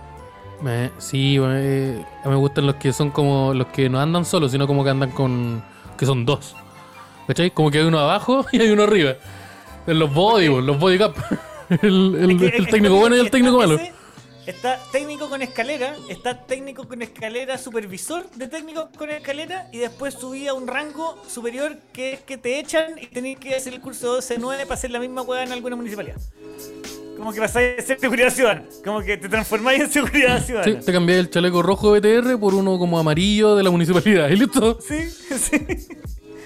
Sí, bueno, eh, me gustan los que son como los que no andan solos, sino como que andan con. que son dos. ¿Cachai? Como que hay uno abajo y hay uno arriba. En los body, bo, los body cap. El, el- Es que- el es que técnico bueno y el técnico malo. ese, Está técnico con escalera, está técnico con escalera, supervisor de técnico con escalera y después subí a un rango superior que es que te echan y tenés que hacer el curso 12-9 para hacer la misma hueá en alguna municipalidad. Como que pasáis a ser seguridad ciudadana, como que te transformáis en seguridad Sí, te ciudadana. cambié el chaleco rojo BTR por uno como amarillo de la municipalidad. ¿Y listo? Sí, sí.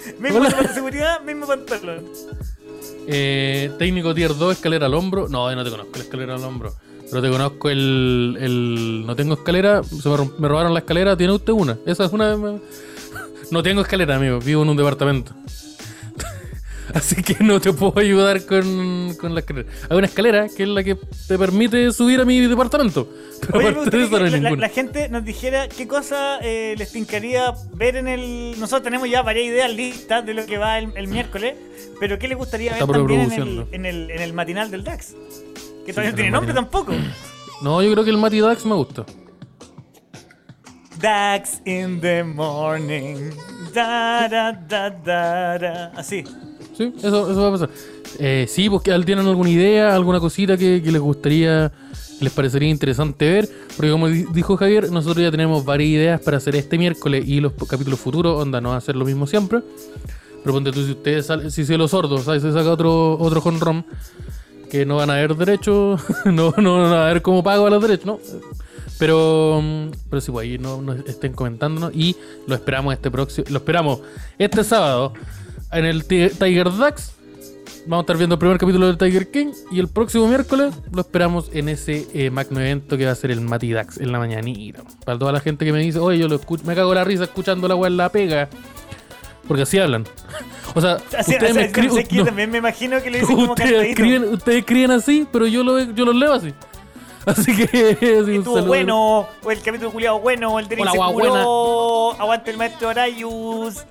Mismo de seguridad, mismo pantalón. Eh, técnico tier 2, escalera al hombro. No, yo no te conozco la escalera al hombro. Pero te conozco el. el no tengo escalera. Se me robaron la escalera. ¿Tiene usted una? Esa es una. No tengo escalera, amigo. Vivo en un departamento. Así que no te puedo ayudar con, con la escalera. Hay una escalera que es la que te permite subir a mi departamento. Pero Oye, aparte de eso no hay la, la- gente nos dijera qué cosa eh, les tincaría ver en el. Nosotros tenemos ya varias ideas listas de lo que va el, el miércoles, pero ¿qué les gustaría ver también en el, en, el, en el matinal del DAX? Que todavía no tiene nombre matinal. tampoco. No, yo creo que el Mati Dax me gusta. DAX in the morning. Da, da, da, da, da. Así. Sí, eso, eso va a pasar. Eh, sí, pues tienen alguna idea, alguna cosita que, les gustaría, les parecería interesante ver. Porque como di- dijo Javier, nosotros ya tenemos varias ideas para hacer este miércoles y los capítulos futuros, onda, no va a ser lo mismo siempre. Pero ponte tú, si ustedes salen, si se los sordos, ¿sabes? se saca otro, otro honrom que no van a ver derecho, no, no van a ver cómo pago a los derechos, ¿no? Pero, mm, pero sí, pues ahí no, no estén comentándonos y lo esperamos este próximo, lo esperamos este sábado en el Ti- Tiger Dax. Vamos a estar viendo el primer capítulo del Tiger King y el próximo miércoles lo esperamos en ese eh, magno evento que va a ser el Mati Dax en la mañanita. Para toda la gente que me dice, oye, yo lo escucho, me cago la risa escuchando la weá en la pega. Porque así hablan. O sea, Así, ustedes o me escriben. sé que no. también me imagino que le dicen como Ustedes cantadito. escriben, ustedes escriben así, pero yo, lo, yo los leo así. Así que. sí, un Estuvo saludo. bueno, o el capítulo culiado bueno, el de Hola, curó, aguante el maestro Arayus.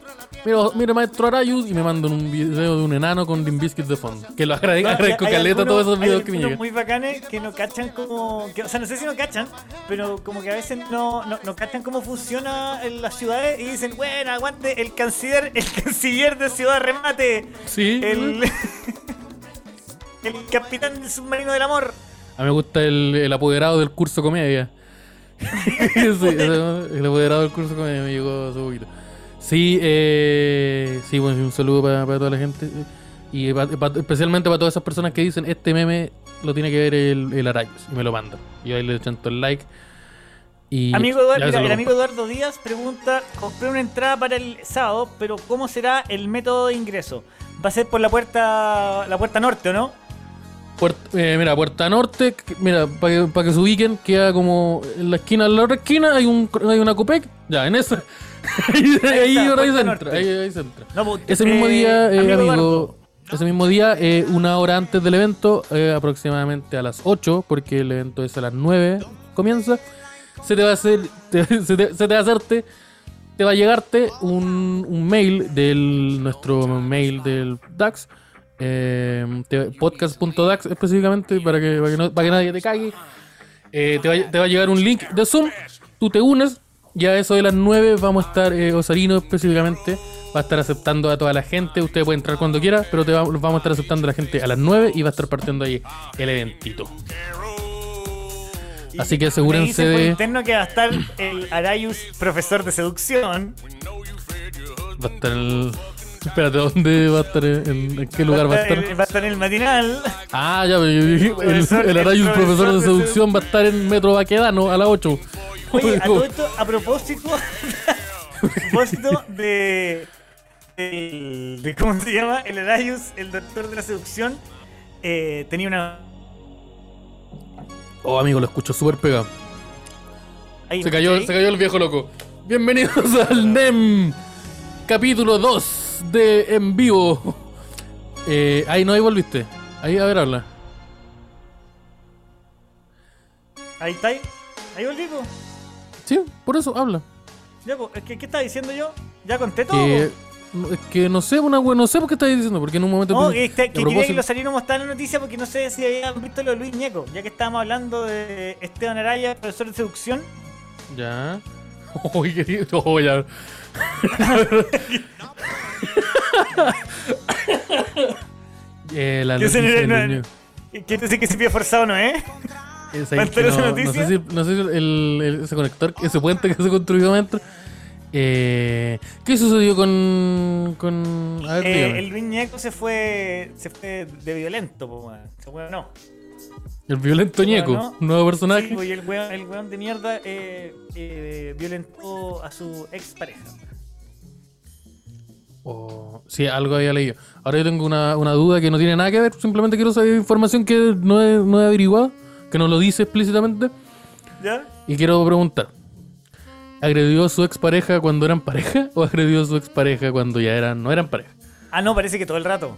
Mira, mira, maestro Arayus, y me mandan un video de un enano con Dim Biscuit de fondo. Que lo agrade- agradezco hay caleta algunos- todos esos hay videos que me llegan. muy bacanes que no cachan como. que- o sea, no sé si no cachan, pero como que a veces no, no, no cachan cómo funciona en las ciudades y dicen, bueno, aguante el canciller, el canciller de Ciudad Remate, Sí. el. el capitán del submarino del amor. A mí me gusta el, el apoderado del curso comedia. sí, el apoderado del curso comedia me llegó hace poquito. Sí, eh, sí, bueno, un saludo para, para toda la gente. Y pa- pa- especialmente para todas esas personas que dicen, este meme lo tiene que ver el, el Arayus. Y me lo mandan. Y ahí le chanto el like. Y Amigo Eduardo, mira, el amigo. Eduardo Díaz pregunta: compré una entrada para el sábado, pero ¿cómo será el método de ingreso? ¿Va a ser por la puerta la puerta norte o no? Puerta- eh, mira, Puerta Norte, mira, para que, pa' que se ubiquen, queda como en la esquina, en la otra esquina hay, un, hay una Copec, ya, en esa. ahí Ahí está, se entra, ahí, ahí se entra. No, pues, Ese mismo eh, día, eh, amigo, ese mismo día, eh, una hora antes del evento, eh, aproximadamente a las 8, porque el evento es a las 9, comienza, se te va a hacer, te- se, te, se te va a hacerte, te va a llegarte un, un mail del nuestro mail del DAX, eh, te- podcast.dax específicamente, para que, para que, no- para que nadie te cague. Eh, te, va, te va a llegar un link de Zoom, tú te unes, ya a eso de las 9 vamos a estar, eh, Osarino específicamente, va a estar aceptando a toda la gente, usted puede entrar cuando quiera, pero te va- vamos a estar aceptando a la gente a las 9 y va a estar partiendo ahí el eventito. y Así que asegúrense de- interno que va a estar el Arayus, profesor de seducción. Va a estar el... Espérate, ¿dónde va a estar? ¿En, en qué lugar va a estar? el- va a estar en el matinal. Ah, ya, pero yo dije, el, Arayus, profesor profesor de de seducción, va a estar en Metro Baquedano a las 8. Oye, a todo esto, a propósito, a propósito de, de, de- ¿Cómo se llama? El Arayus, el doctor de la seducción, eh, tenía una. Oh, amigo, lo escucho súper pegado. Se cayó, se cayó el viejo loco. Bienvenidos al NEM, capítulo 2 de En Vivo. Eh, ahí no, ahí volviste. Ahí, a ver, habla. Ahí está. Ahí, ahí volví, po. Sí, por eso, habla. Ya, po, es que, ¿Qué estaba diciendo yo? ¿Ya conté todo? Que, es que no sé, una no sé por qué estás diciendo, porque en un momento... No, que, que quería que lo saliera mostrar en la noticia porque no sé si habían visto lo de Luis Ñeco, ya que estábamos hablando de Esteban Araya, profesor de seducción. Ya. Uy, qué- oh, ya. eh, la noticia del no- niño. ¿Quiere decir que se pide forzado no es? Es ahí ¿Va a que entrar esa no, no noticia? sé si, no sé si el, el- ese conector, ese puente que se construyó adentro. Eh, ¿Qué sucedió con. con a ver, Eh, el Luis Ñeco se fue, se fue de violento, po. Ese weón no. el violento ñeco, bueno, nuevo personaje. Sí, y el weón, el weón de mierda eh, eh, violentó a su ex pareja. O- sí, algo había leído. Ahora yo tengo una, una duda que no tiene nada que ver, simplemente quiero saber información que no he, no he averiguado, que no lo dice explícitamente. ¿Ya? Y quiero preguntar: ¿agredió a su expareja cuando eran pareja o agredió a su expareja cuando ya eran, no eran pareja? Ah, no, parece que todo el rato.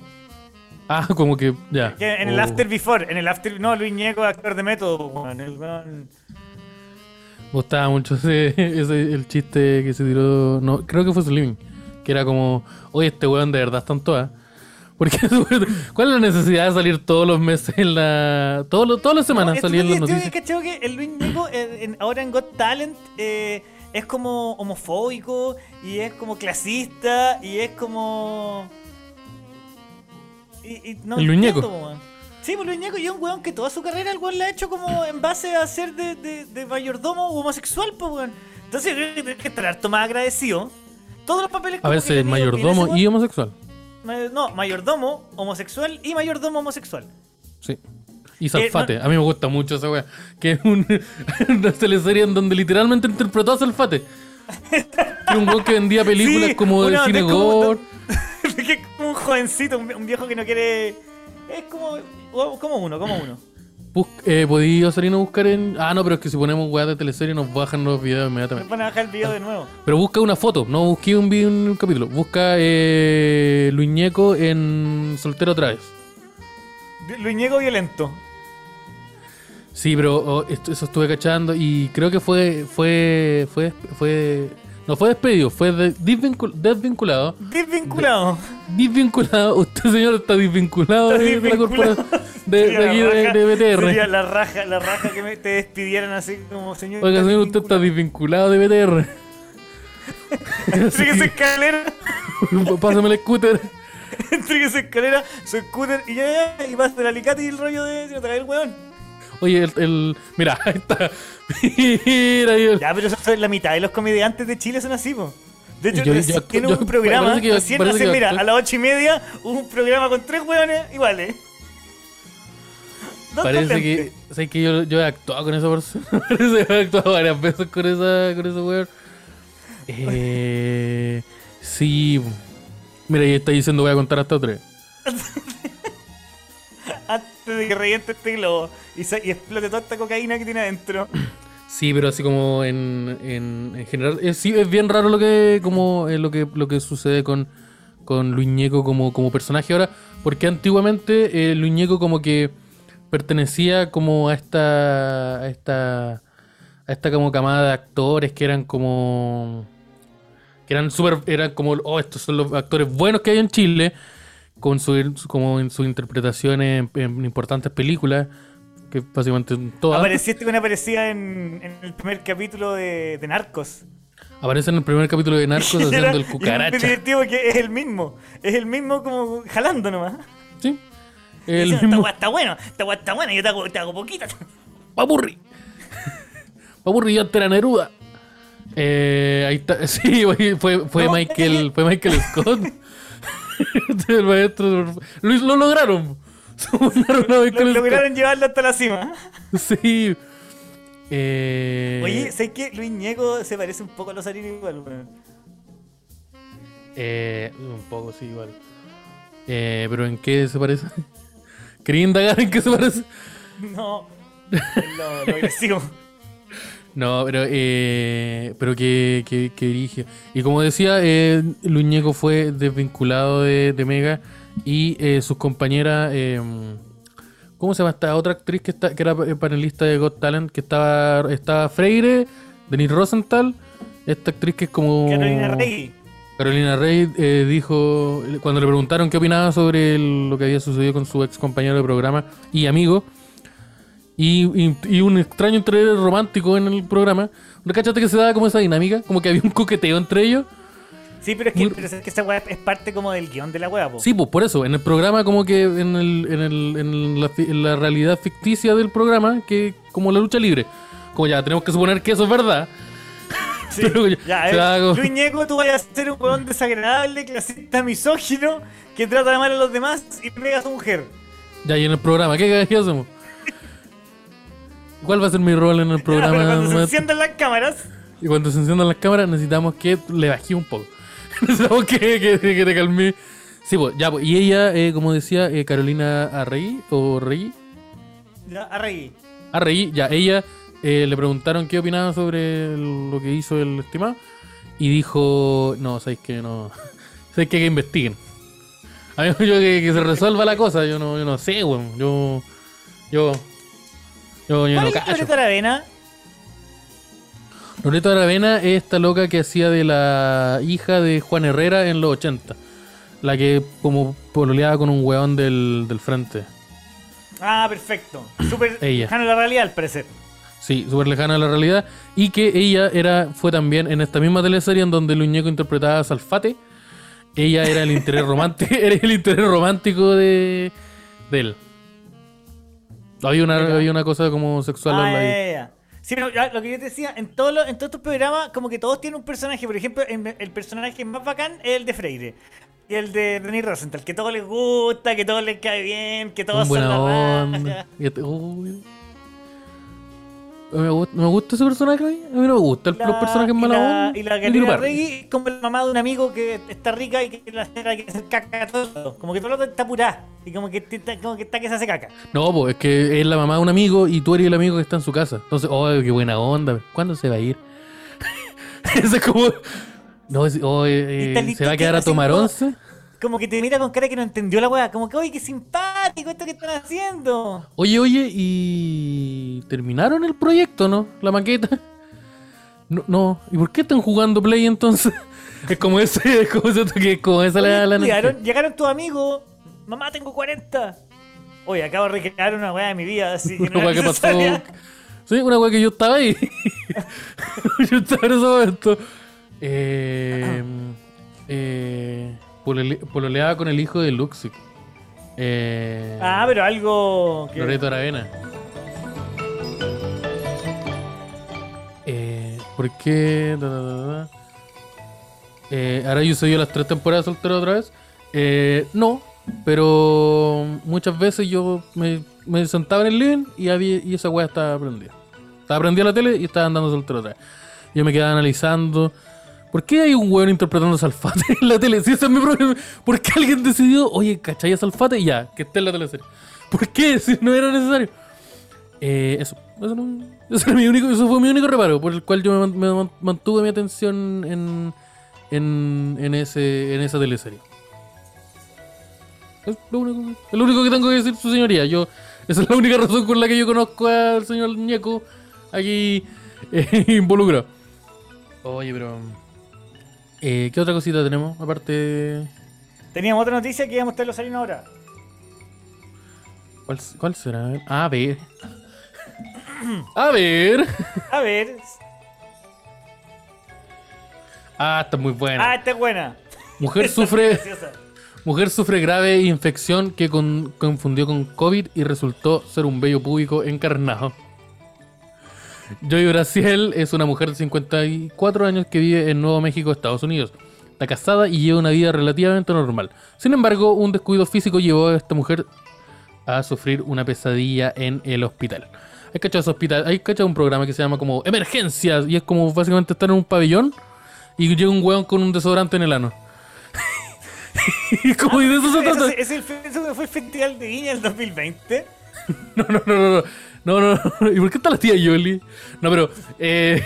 Ah, como que ya. Que en el Oh. After Before, en el After. No, Luis Ñeco, actor de método, weón. El gustaba mucho ese, ese- el chiste que se tiró. No, creo que fue Slimming. Que era como, oye, este weón de verdad están todas. Porque, ¿cuál es la necesidad de salir todos los meses en la. Todos los- todas las semanas No, salir en las noticias? Yo que el Luis eh, en- ahora en Got Talent eh, es como homofóbico y es como clasista y es como. Y, y no El Luis. Sí, pues Luis Ñeco y es un weón que toda su carrera el weón la ha hecho como en base a ser de, de, de mayordomo homosexual, pues weón. Entonces creo que tienes que estar harto más agradecido. Todos los papeles A que veces en ese mayordomo y homosexual. No, mayordomo homosexual y mayordomo homosexual. Sí. Y Salfate. A mí me gusta mucho esa wea. Que es un- una teleserie en donde literalmente interpretó a Salfate. Que un weón que vendía películas Sí, como de cine gore. que es como un jovencito, un, un viejo que no quiere. Es como, como uno, como uno. Bus- eh, ¿Podí salir a buscar en.? Ah, no, pero es que si ponemos weas de teleserie nos bajan los videos Me inmediatamente. van a bajar el video de nuevo. Pero busca una foto, no busqué un, vi- un capítulo. Busca eh, Luis Ñeco en Soltero otra vez. Luis Ñeco violento. Sí, pero oh, esto- eso estuve cachando y creo que fue. Fue. Fue. fue no fue despedido, fue de- desvincul- desvinculado. Desvinculado. Desvinculado, usted señor está desvinculado Está de, de la de, de aquí la de, raja- de BTR. Sería la raja, la raja que me, te despidieran así como señor. Oiga, señor, usted está desvinculado de BTR. Entréguese escalera, Pásame el scooter. entréguese escalera, su scooter y ya, ya, y pasa el alicate y el rollo de. Si no te cae el weón. Oye, el, el- Mira, ahí está. Mira, ahí el- Ya, pero eso es la mitad de los comediantes de Chile son así, po. De hecho, Yo- recién yo- tiene yo- un programa. que recién hace- que mira, a las ocho y media un programa con tres weones iguales. Parece que, lentes. sé que yo, yo he actuado con esa persona. Parece que he actuado varias veces con esa con ese weón. Eh, sí. Mira, y está diciendo voy a contar hasta tres. Antes de que reviente este globo y, se- y explote toda esta cocaína que tiene adentro. Sí, pero así como en, en, en general. Sí, es bien raro lo que como eh, lo que lo que sucede con, con Luis Ñeco como, como personaje ahora. Porque antiguamente eh, Luis Ñeco como que pertenecía como a esta. a esta. a esta como camada de actores que eran como. que eran súper. eran como. oh, estos son los actores buenos que hay en Chile. Con su, como en sus interpretaciones en, en importantes películas. Que básicamente en todas. Apareciste con aparecía en, en el primer capítulo de, de Narcos. Aparece en el primer capítulo de Narcos era- haciendo el es cucaracha. divertido porque es el mismo. Es el mismo como jalando nomás. Sí. El diciendo, mismo. está bueno, esta weá está buena, yo te hago, te hago poquita. Papurri. Papurri, yo te la Neruda. Eh, ahí está. Sí, fue, fue No, Michael. Fue Michael Scott. el maestro. Lo, lo lograron. A Lo-. Lograron llevarlo hasta la cima. Sí. Eh, Oye, ¿sabes qué? Luis Ñeco se parece un poco a los Arinos igual, eh, un poco, sí, igual. Eh, pero ¿en qué se parece? ¿Quería indagar en qué se parece? No, lo, lo agresivo. No, pero eh, pero que, que, que dirige. Y como decía, eh, Luis Ñeco fue desvinculado de, de Mega y eh, sus compañeras, eh, ¿cómo se llama esta otra actriz que está que era panelista de Got Talent? Que estaba, estaba Freire, Denise Rosenthal, esta actriz que es como... Carolina Rey. Carolina Rey eh, dijo, cuando le preguntaron qué opinaba sobre el- lo que había sucedido con su ex compañero de programa y amigo, y, y- y un extraño interés romántico en el programa, ¿no cachaste que se daba como esa dinámica? Como que había un coqueteo entre ellos. Sí, pero es que, pero es que esa weá es parte como del guion de la weá, po. Sí, pues por eso, en el programa como que en, el, en, el- en la, en la realidad ficticia del programa, que como la lucha libre, como ya tenemos que suponer que eso es verdad. Sí. pero ya- eh, como- Luis Ñeco, tú vayas a ser un weón desagradable, clasista, misógino, que trata de mal a los demás y pega a su mujer. Ya, y en el programa, ¿qué, qué hacemos? ¿Cuál va a ser mi rol en el programa? pero cuando se enciendan las cámaras, Y cuando se enciendan las cámaras necesitamos que le bajé un poco. necesitamos que, que, que te calme. Sí, pues, ya, pues. Y ella, eh, como decía, eh, Carolina Arrey, o Rey, ya, a reír. Arrey, ya, ella eh, le preguntaron qué opinaba sobre lo que hizo el estimado. Y dijo, no, sabéis que no. Sabéis que, que investiguen. A mí yo que, que se resuelva la cosa, yo no, yo no sé, weón. Yo. Yo. Yo, yo ¿Cuál no es cacho. Loreto Aravena? Loreto Aravena es esta loca que hacía de la hija de Juan Herrera en los 80. La que como pololeaba con un weón del, del frente. Ah, perfecto. Súper Ella. lejano a la realidad, al parecer. Sí, súper lejana a la realidad. Y que ella era fue también en esta misma teleserie en donde Luñeco interpretaba a Salfate. ella era el interés romántico, era el interés romántico de, de él. Había una, había una cosa como sexual Ah. Sí, pero lo que yo te decía, en, todos los- en todos estos programas, como que todos tienen un personaje. Por ejemplo, el personaje más bacán es el de Freire. Y el de René Rosenthal, que todo les gusta, que todo les cae bien, que todos Con son la onda. Me gusta, me gusta ese personaje a mí. A mí no me gustan los personajes y mala la, y la Regui es como la mamá de un amigo que está rica y que la señora quiere hacer caca a todo. Como que todo lo está apurada. Y como que, está- como que está que se hace caca. No, pues es que es la mamá de un amigo y tú eres el amigo que está en su casa. Entonces, oh, qué buena onda. ¿Cuándo se va a ir? Ese es como. No, es- oh, eh, Y eh, se va a que quedar a tomar once. Como que te mira con cara que no entendió la weá. Como que, oye, qué simpático esto que están haciendo. Oye, oye, ¿y terminaron el proyecto, no? La maqueta. No, no. ¿y por qué están jugando Play entonces? Es como ese, es como ese que como esa Oye, la, la llegaron, llegaron tus amigos. Mamá, tengo 40. Oye, acabo de recrear una weá de mi vida. Así Una weá que pasó. Sí, una weá que yo estaba ahí. yo estaba en ese momento. Eh, eh, polole- pololeaba con el hijo de Luxic. Eh, Ah, pero algo. Que... Loreto Aravena. Eh, ¿Por qué? Da, da, da. Eh, ¿Ahora yo soy las tres temporadas soltero otra vez? Eh, no, pero muchas veces yo me, me sentaba en el living y, había, y esa weá estaba prendida. Estaba prendida la tele y estaba andando soltero otra vez. Yo me quedaba analizando. ¿Por qué hay un weón interpretando a Salfate en la tele? Si ese es mi problema. ¿Por qué alguien decidió, oye, ¿cachai a Salfate? Ya, que esté en la teleserie. ¿Por qué? Si no era necesario. Eh, eso, eso, no- eso mi único, eso fue mi único reparo, por el cual yo me, me man- mantuve mi atención en, en, en, ese, en esa teleserie. Es lo único, es lo único que tengo que decir, su señoría. Yo, esa es la única razón por la que yo conozco al señor Ñeco aquí eh, involucrado. Oye, pero... eh, ¿Qué otra cosita tenemos? Aparte... Teníamos otra noticia que íbamos a estar los saliendo ahora. ¿Cuál, cuál será? A ver. A ver. A ver. Ah, está muy buena. Ah, esta es buena. Mujer sufre, mujer sufre grave infección que con- confundió con COVID y resultó ser un vello público encarnado. Joy Braciel es una mujer de 54 años que vive en Nuevo México, Estados Unidos. Está casada y lleva una vida relativamente normal. Sin embargo, un descuido físico llevó a esta mujer a sufrir una pesadilla en el hospital. Hay cachado ese hospital, hay un programa que se llama como Emergencias y es como básicamente estar en un pabellón y llega un weón con un desodorante en el ano. y como de eso se Eso, trata. es- fue el Festival de Viña del 2020. No, no, no, no, no. No, no. ¿Y por qué está la tía Yoli? No, pero. Eh,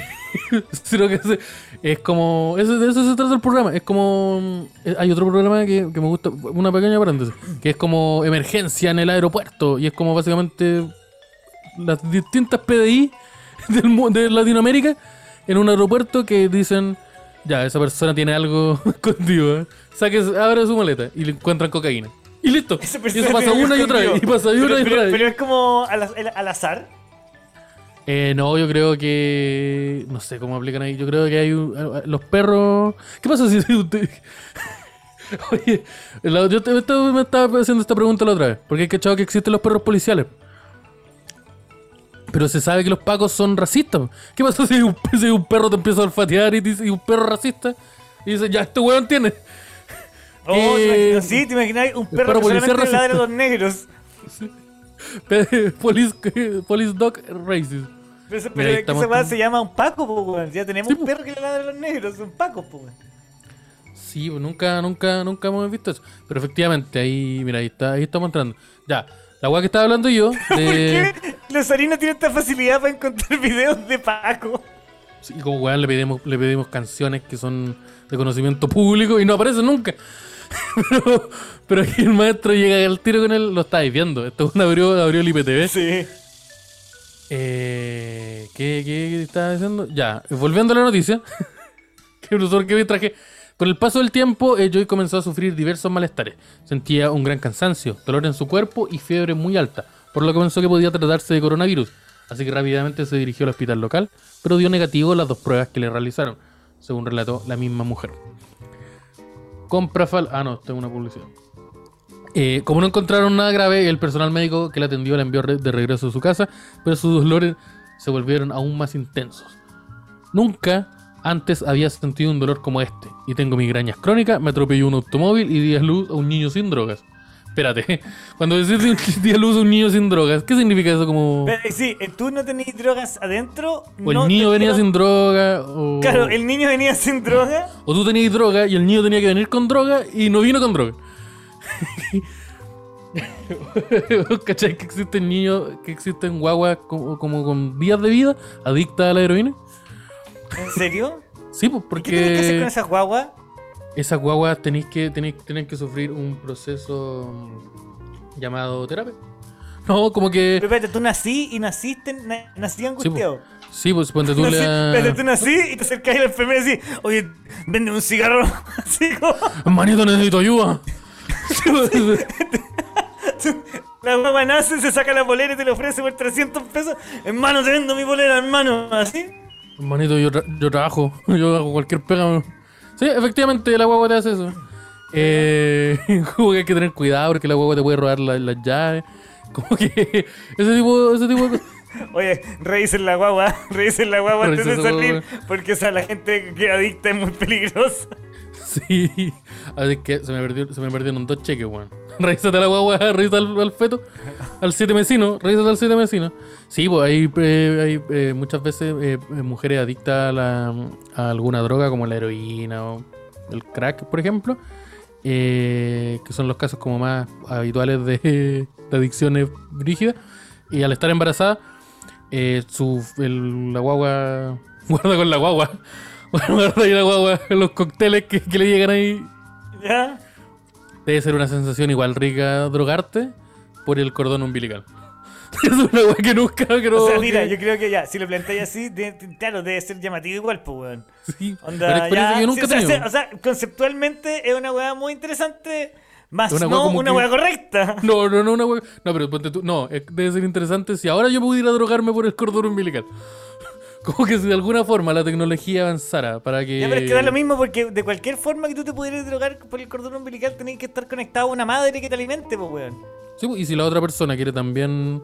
es, es como. eso- de eso se trata el programa. Es como. eh, Hay otro programa que, me gusta. Una pequeña paréntesis. Que es como emergencia en el aeropuerto. Y es como básicamente. Las distintas PDI del, de Latinoamérica en un aeropuerto que dicen. Ya, esa persona tiene algo escondido. ¿eh? Saque, abre su maleta y le encuentran cocaína. Y listo. Esa Y eso pasa una y otra vez. Y pasa una pero, y pero- otra vez. pero es como al, az- al azar. Eh, no, yo creo que. No sé cómo aplican ahí. Yo creo que hay. un- los perros. ¿Qué pasa si usted.? Oye, la- yo te- me estaba, haciendo esta pregunta la otra vez. Porque hay cachado que existen los perros policiales. Pero se sabe que los pacos son racistas. ¿Qué pasa si un, si un perro te empieza a olfatear y, dice, y un perro racista? Y dice, ya, este weón tiene. Oh, Eh, te sí, te imaginas un perro, perro que solamente ladra a los negros. police, police dog racist. Pero, Mira, pero estamos esa weá se llama un paco, po, weón. Ya tenemos Sí, un perro que le ladra a los negros, son pacos, po, weón. Sí, pues nunca, nunca, nunca hemos visto eso. Pero efectivamente, ahí, mira, ahí está, ahí estamos entrando. Ya, la weá que estaba hablando yo ¿Por de. qué los harinos tienen esta facilidad para encontrar videos de Paco? Sí, como weón le pedimos, le pedimos canciones que son de conocimiento público y no aparecen nunca. Pero, pero aquí el maestro llega al tiro con él, lo estáis viendo. Esto es abrió, abrió el IPTV. Sí. Eh, ¿qué, qué, estaba diciendo? Ya, volviendo a la noticia. que profesor que traje. Con el paso del tiempo, eh, Joy comenzó a sufrir diversos malestares. Sentía un gran cansancio, dolor en su cuerpo y fiebre muy alta, por lo que pensó que podía tratarse de coronavirus. Así que rápidamente se dirigió al hospital local, pero dio negativo las dos pruebas que le realizaron, según relató la misma mujer. Compra. Ah, no, tengo una publicidad. Eh, como no encontraron nada grave, el personal médico que la atendió la envió de regreso a su casa, pero sus dolores se volvieron aún más intensos. Nunca antes había sentido un dolor como este, y tengo migrañas crónicas, me atropelló un automóvil y di a luz a un niño sin drogas. Espérate, cuando decís di a luz un niño sin drogas, ¿qué significa eso como... Pero, sí, tú no tenías drogas adentro. O el no niño venía sin droga, o... Claro, el niño venía sin droga. O tú tenías droga y el niño tenía que venir con droga y no vino con droga. ¿Cachai? Que existen niños, que existen guaguas como, como con vías de vida adictas a la heroína. ¿En serio? Sí, pues ¿Qué tienes que hacer con porque esas guaguas? Esas guaguas tenéis que, tenéis, tienen que sufrir un proceso llamado terapia. No, como que. Pero espérate, tú nací y naciste, na- nací angustiado. Sí, pues ponte tú la. espérate, tú nací y te acercás a la enfermera y decís, oye, vende un cigarro. Así como, Manito, necesito ayuda. La guagua nace, se saca la polera y te la ofrece por 300 pesos. Hermano, te vendo mi polera, hermano. Así. Manito, yo, tra- yo trabajo, yo hago cualquier pega. Sí, efectivamente, la guagua te hace eso. Eh, como que hay que tener cuidado porque la guagua te puede robar la- las llaves. Como que ese tipo, ese tipo de cosas. Oye, revisen la guagua, revisen la guagua antes de salir, guagua. porque esa la gente que adicta es muy peligrosa. Sí. Así que se me, perdió, se me perdieron dos cheques, weón. Revísate la guagua, revisa al, feto, al siete mesino, revísate al siete mesino. Sí, pues hay, eh, hay eh, muchas veces eh, eh, mujeres adictas a, la- alguna droga como la heroína o el crack, por ejemplo. que son los casos como más habituales de, adicciones brígidas. Y al estar embarazada, su, el- la guagua guarda con la guagua. Guarda ahí la guagua los cócteles que, que le llegan ahí. ¿Ya? Debe ser una sensación igual rica drogarte por el cordón umbilical. es una guagua que nunca creo O sea, mira, que- yo creo que ya, si lo planteáis así, de- claro, debe ser llamativo igual, pues, weón. Sí, Onda, una experiencia ya, que yo nunca sí, o, sea, tenido. o sea, conceptualmente es una weá muy interesante, más Una no weá una que- weá correcta. No, no, no, una hueá- No, pero ponte tú. No, debe ser interesante si ahora yo pudiera drogarme por el cordón umbilical. Como que si de alguna forma la tecnología avanzara para que. Ya, pero es que da lo mismo porque de cualquier forma que tú te pudieras drogar por el cordón umbilical tenés que estar conectado a una madre que te alimente, pues, weón. Sí, pues, y si la otra persona quiere también.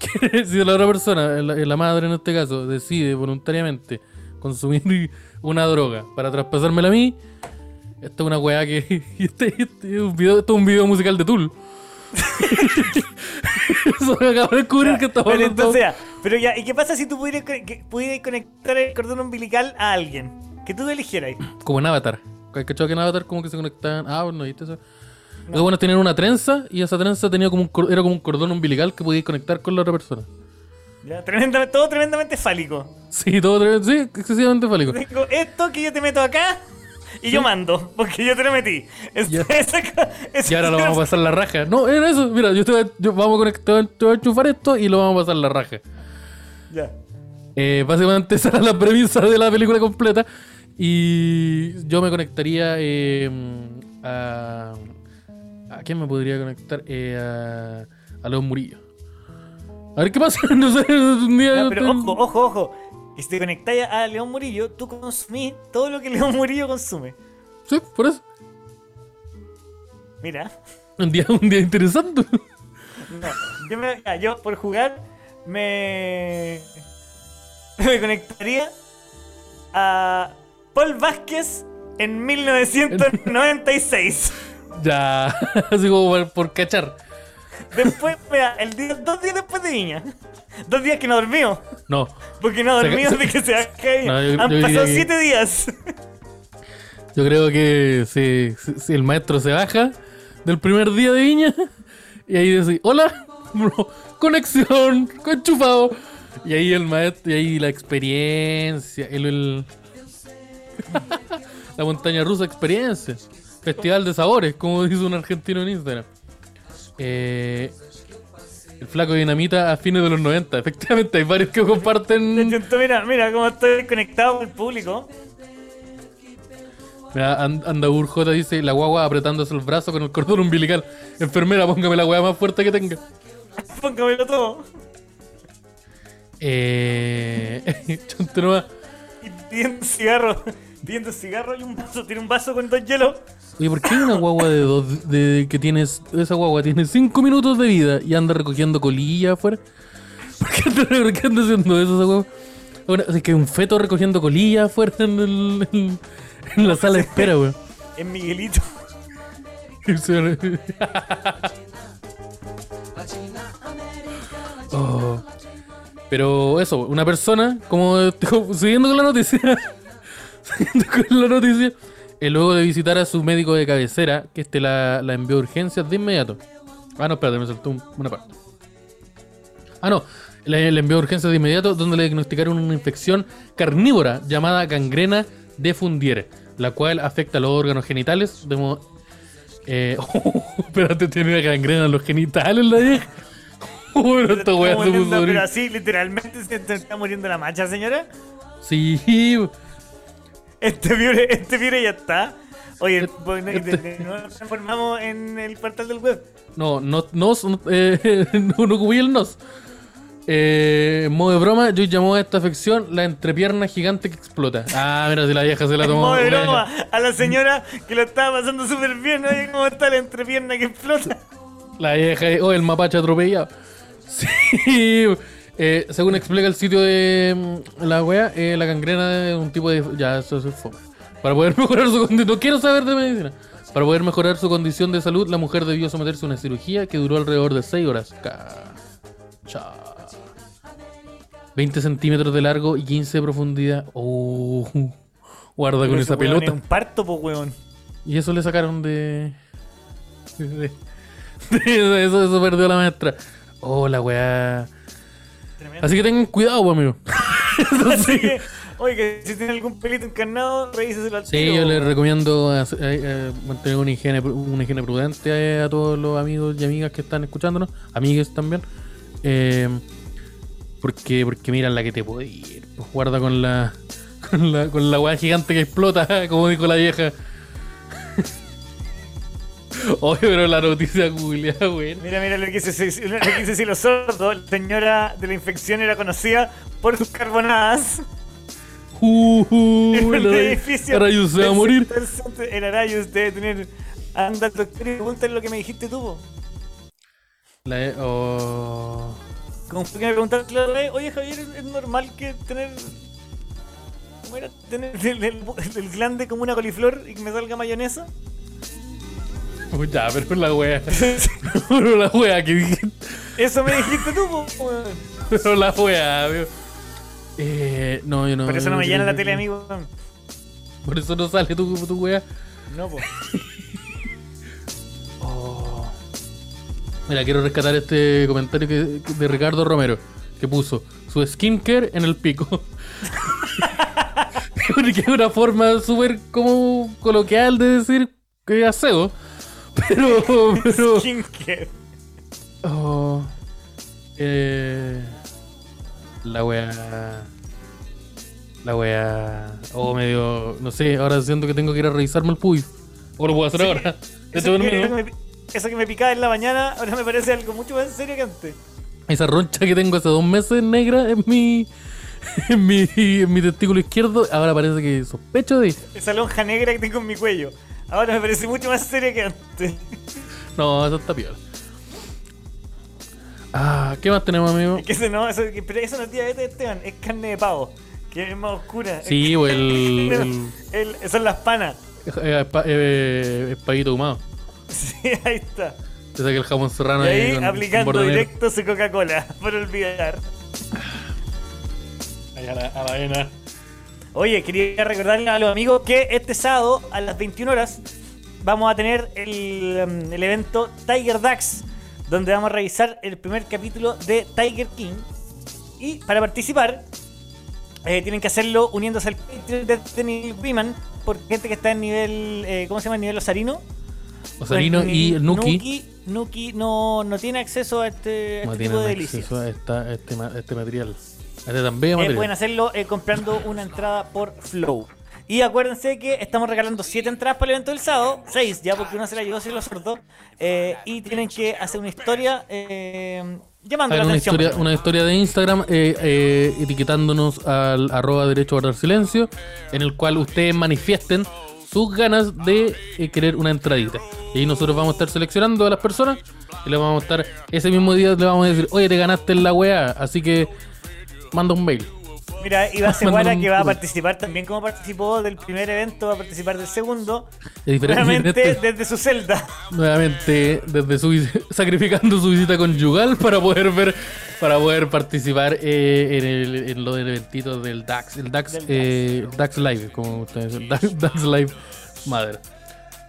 si la otra persona, la, la madre en este caso, decide voluntariamente consumir una droga para traspasármela a mí, esto es una weá que. Este, este es un video, esto es un video musical de Tool. Eso me acabo de descubrir que estamos Pero entonces, ya, pero ya, ¿y qué pasa si tú pudieras, pudieras conectar el cordón umbilical a alguien? Que tú eligieras. Como en Avatar. ¿Hay cachado que en Avatar como que se conectaban? Ah, ¿no viste eso? Los buenos tenían una trenza y esa trenza tenía como un, era como un cordón umbilical que podías conectar con la otra persona. Ya, tremendamente, todo tremendamente fálico. Sí, todo sí, excesivamente fálico. Tengo esto que yo te meto acá y yo mando, porque yo te lo metí. Es- Ya. esa co- esa- Y ahora lo vamos a pasar la raja. No, era eso. Mira, yo te voy a, yo- vamos a conectar, te voy a enchufar esto y lo vamos a pasar la raja. Ya. Eh, básicamente esa era la premisa de la película completa. Y yo me conectaría eh, a... ¿A quién me podría conectar? Eh, a, a León Murillo. A ver qué pasa. No sé, un día... Ya, pero ojo, ojo, ojo. Que si te conectáis a León Murillo, tú consumís todo lo que León Murillo consume. Sí, por eso. Mira. Un día, un día interesante. No, yo, me- ya, yo por jugar me, me conectaría a Paul Vázquez en 1996. ya, así como por, por cachar. Después, mira, el día, dos días después de Viña. Dos días que no dormió. No, Porque no se- de que se baja No, yo- Han yo pasado que- siete días. yo creo que si, si- si el maestro se baja del primer día de viña y ahí dice, hola, bro, conexión, enchufado. Y ahí el maestro, y ahí la experiencia, el, el- la montaña rusa experiencia, festival de sabores, como dice un argentino en Instagram. Eh, el flaco dinamita a fines de los 90, efectivamente, hay varios que comparten. Mira, mira cómo estoy conectado con el público. Mira, And- Andaur J dice, la guagua apretándose el brazo con el cordón umbilical. Enfermera, póngame la guagua más fuerte que tenga. Póngamelo todo. Eh... chonte nomás. Y pidiendo cigarro. Viendo cigarro y un vaso. Tiene un vaso con dos hielos. Oye, ¿por qué una guagua de dos, de, que tienes, esa guagua tiene cinco minutos de vida y anda recogiendo colilla afuera? ¿Por qué anda, por qué anda haciendo eso esa guagua? Es que un feto recogiendo colilla afuera en, el- en- en la sala de espera, weón. Es Miguelito. Oh. Pero eso, una persona, como, siguiendo con la noticia, con la noticia, eh, luego de visitar a su médico de cabecera, que este la, la envió a urgencias de inmediato. Ah, no, espérate, me saltó un- una parte. Ah, no, le, le envió a urgencias de inmediato, donde le diagnosticaron una infección carnívora llamada gangrena de Fundiere, la cual afecta a los órganos genitales de modo... Eh, espérate, tiene una gangrena en los genitales la vieja. Bueno, esta weá se puso Pero así, literalmente, se está muriendo la macha, señora. Sí, Este piure, este piure ya está. Oye, pues, no- Este- no nos transformamos en el portal del web. no, no, nos, eh, no, no ocupé el nos. Eh, modo de broma, yo llamó a esta afección la entrepierna gigante que explota. Ah, mira, si la vieja se la tomó. modo de broma, a la señora que lo estaba pasando súper bien. Oye, cómo está la entrepierna que explota. La vieja, oh, el mapache atropellado. Sí, eh, según explica el sitio de mm, la wea, eh, la gangrena es un tipo de. Ya, eso es fome. Para poder mejorar su condición. No quiero saber de medicina. Para poder mejorar su condición de salud, la mujer debió someterse a una cirugía que duró alrededor de 6 horas. Cacha. 20 centímetros de largo y 15 de profundidad. Oh, guarda con esa pelota. Es un parto, pues, weón. Y eso le sacaron de. de- de- eso, eso perdió la maestra. Oh, la weá. Tremendo. Así que tengan cuidado, pues, amigo. Así que, oye, que si tiene algún pelito encarnado, revíseselo al Sí, tiro. yo les recomiendo eh, eh, mantener una higiene, una higiene prudente eh, a todos los amigos y amigas que están escuchándonos, amigues también. Porque, porque mira la que te puede ir. Pues guarda con la, con la, con la weá gigante que explota, como dijo la vieja. Oye, pero la noticia culiada, güey. Mira, mira lo que dice, lo que dice Cielo Sordo. La señora de la infección era conocida por sus carbonadas. Uh, uh, en el edificio. Arayus se va a morir. El Arayus debe tener. Anda al doctor y pregúntale lo que me dijiste tú. La, oh. Como fue que me preguntaste la otra oye Javier, ¿es es normal que tener. ¿Cómo era? Tener el, el, el glande como una coliflor y que me salga mayonesa? Ya, pero la wea. pero la wea que dijiste. Eso me dijiste tú, weón. Pero la wea, amigo. Eh, no, yo no. Por eso no me llena la tele, amigo. Por eso no sale tu, tu wea. No. Oh. Mira, quiero rescatar este comentario que, que- de Ricardo Romero, que puso su skincare en el pico. que es una forma súper como coloquial de decir que aseo. Pero, pero. Oh, eh, la wea. La wea. Oh, medio. No sé, ahora siento que tengo que ir a revisarme el puy. O lo puedo hacer ahora. Eso que, dormido. eso que me, eso que me picaba en la mañana ahora me parece algo mucho más serio que antes. Esa roncha que tengo hace dos meses negra en mi. En mi, en mi testículo izquierdo, ahora parece que sospecho de. Esa lonja negra que tengo en mi cuello. Ahora me parece mucho más seria que antes. No, eso está peor. Ah, ¿qué más tenemos, amigo? Es que eso no, eso, pero eso no es diabetes, Esteban, es carne de pavo. Que es más oscura. Sí, o el. el, El- son las panas. eh, espa- eh, espaguito ahumado. Sí, ahí está. Te saca el jamón serrano Y ahí con- aplicando con directo su Coca-Cola, por olvidar. Ahí a la, a la vena. Oye, quería recordarle a los amigos que este sábado a las 21 horas vamos a tener el, el evento Tiger Dax, donde vamos a revisar el primer capítulo de Tiger King. Y para participar, eh, tienen que hacerlo uniéndose al Patreon de Danny Wiman, por gente que está en nivel, eh, ¿cómo se llama? Nivel Osarino. Osarino y Nuki. Nuki, Nuki no, no tiene acceso a este, a No este tipo de delicias. acceso a, esta- este, este material. Eh, pueden hacerlo eh, comprando una entrada por Flow. Y acuérdense que estamos regalando 7 entradas para el evento del sábado, 6 ya porque una se la llevó si los sordos. eh, y tienen que hacer una historia eh, llamando la una atención. historia, una historia de Instagram eh, eh, etiquetándonos al arroba derecho a guardar silencio, en el cual ustedes manifiesten sus ganas de querer una entradita. Y ahí nosotros vamos a estar seleccionando a las personas y le vamos a estar, ese mismo día le vamos a decir, oye, te ganaste en la weá, así que manda un mail. Mira, Iván Seguara, que va a participar también como participó del primer evento, va a participar del segundo. Nuevamente desde su celda. nuevamente desde su sacrificando su visita conyugal para poder ver para poder participar eh, en, el, en lo del eventito del DAX el DAX, Del eh, DAX Live como ustedes dicen, DAX, DAX Live Madre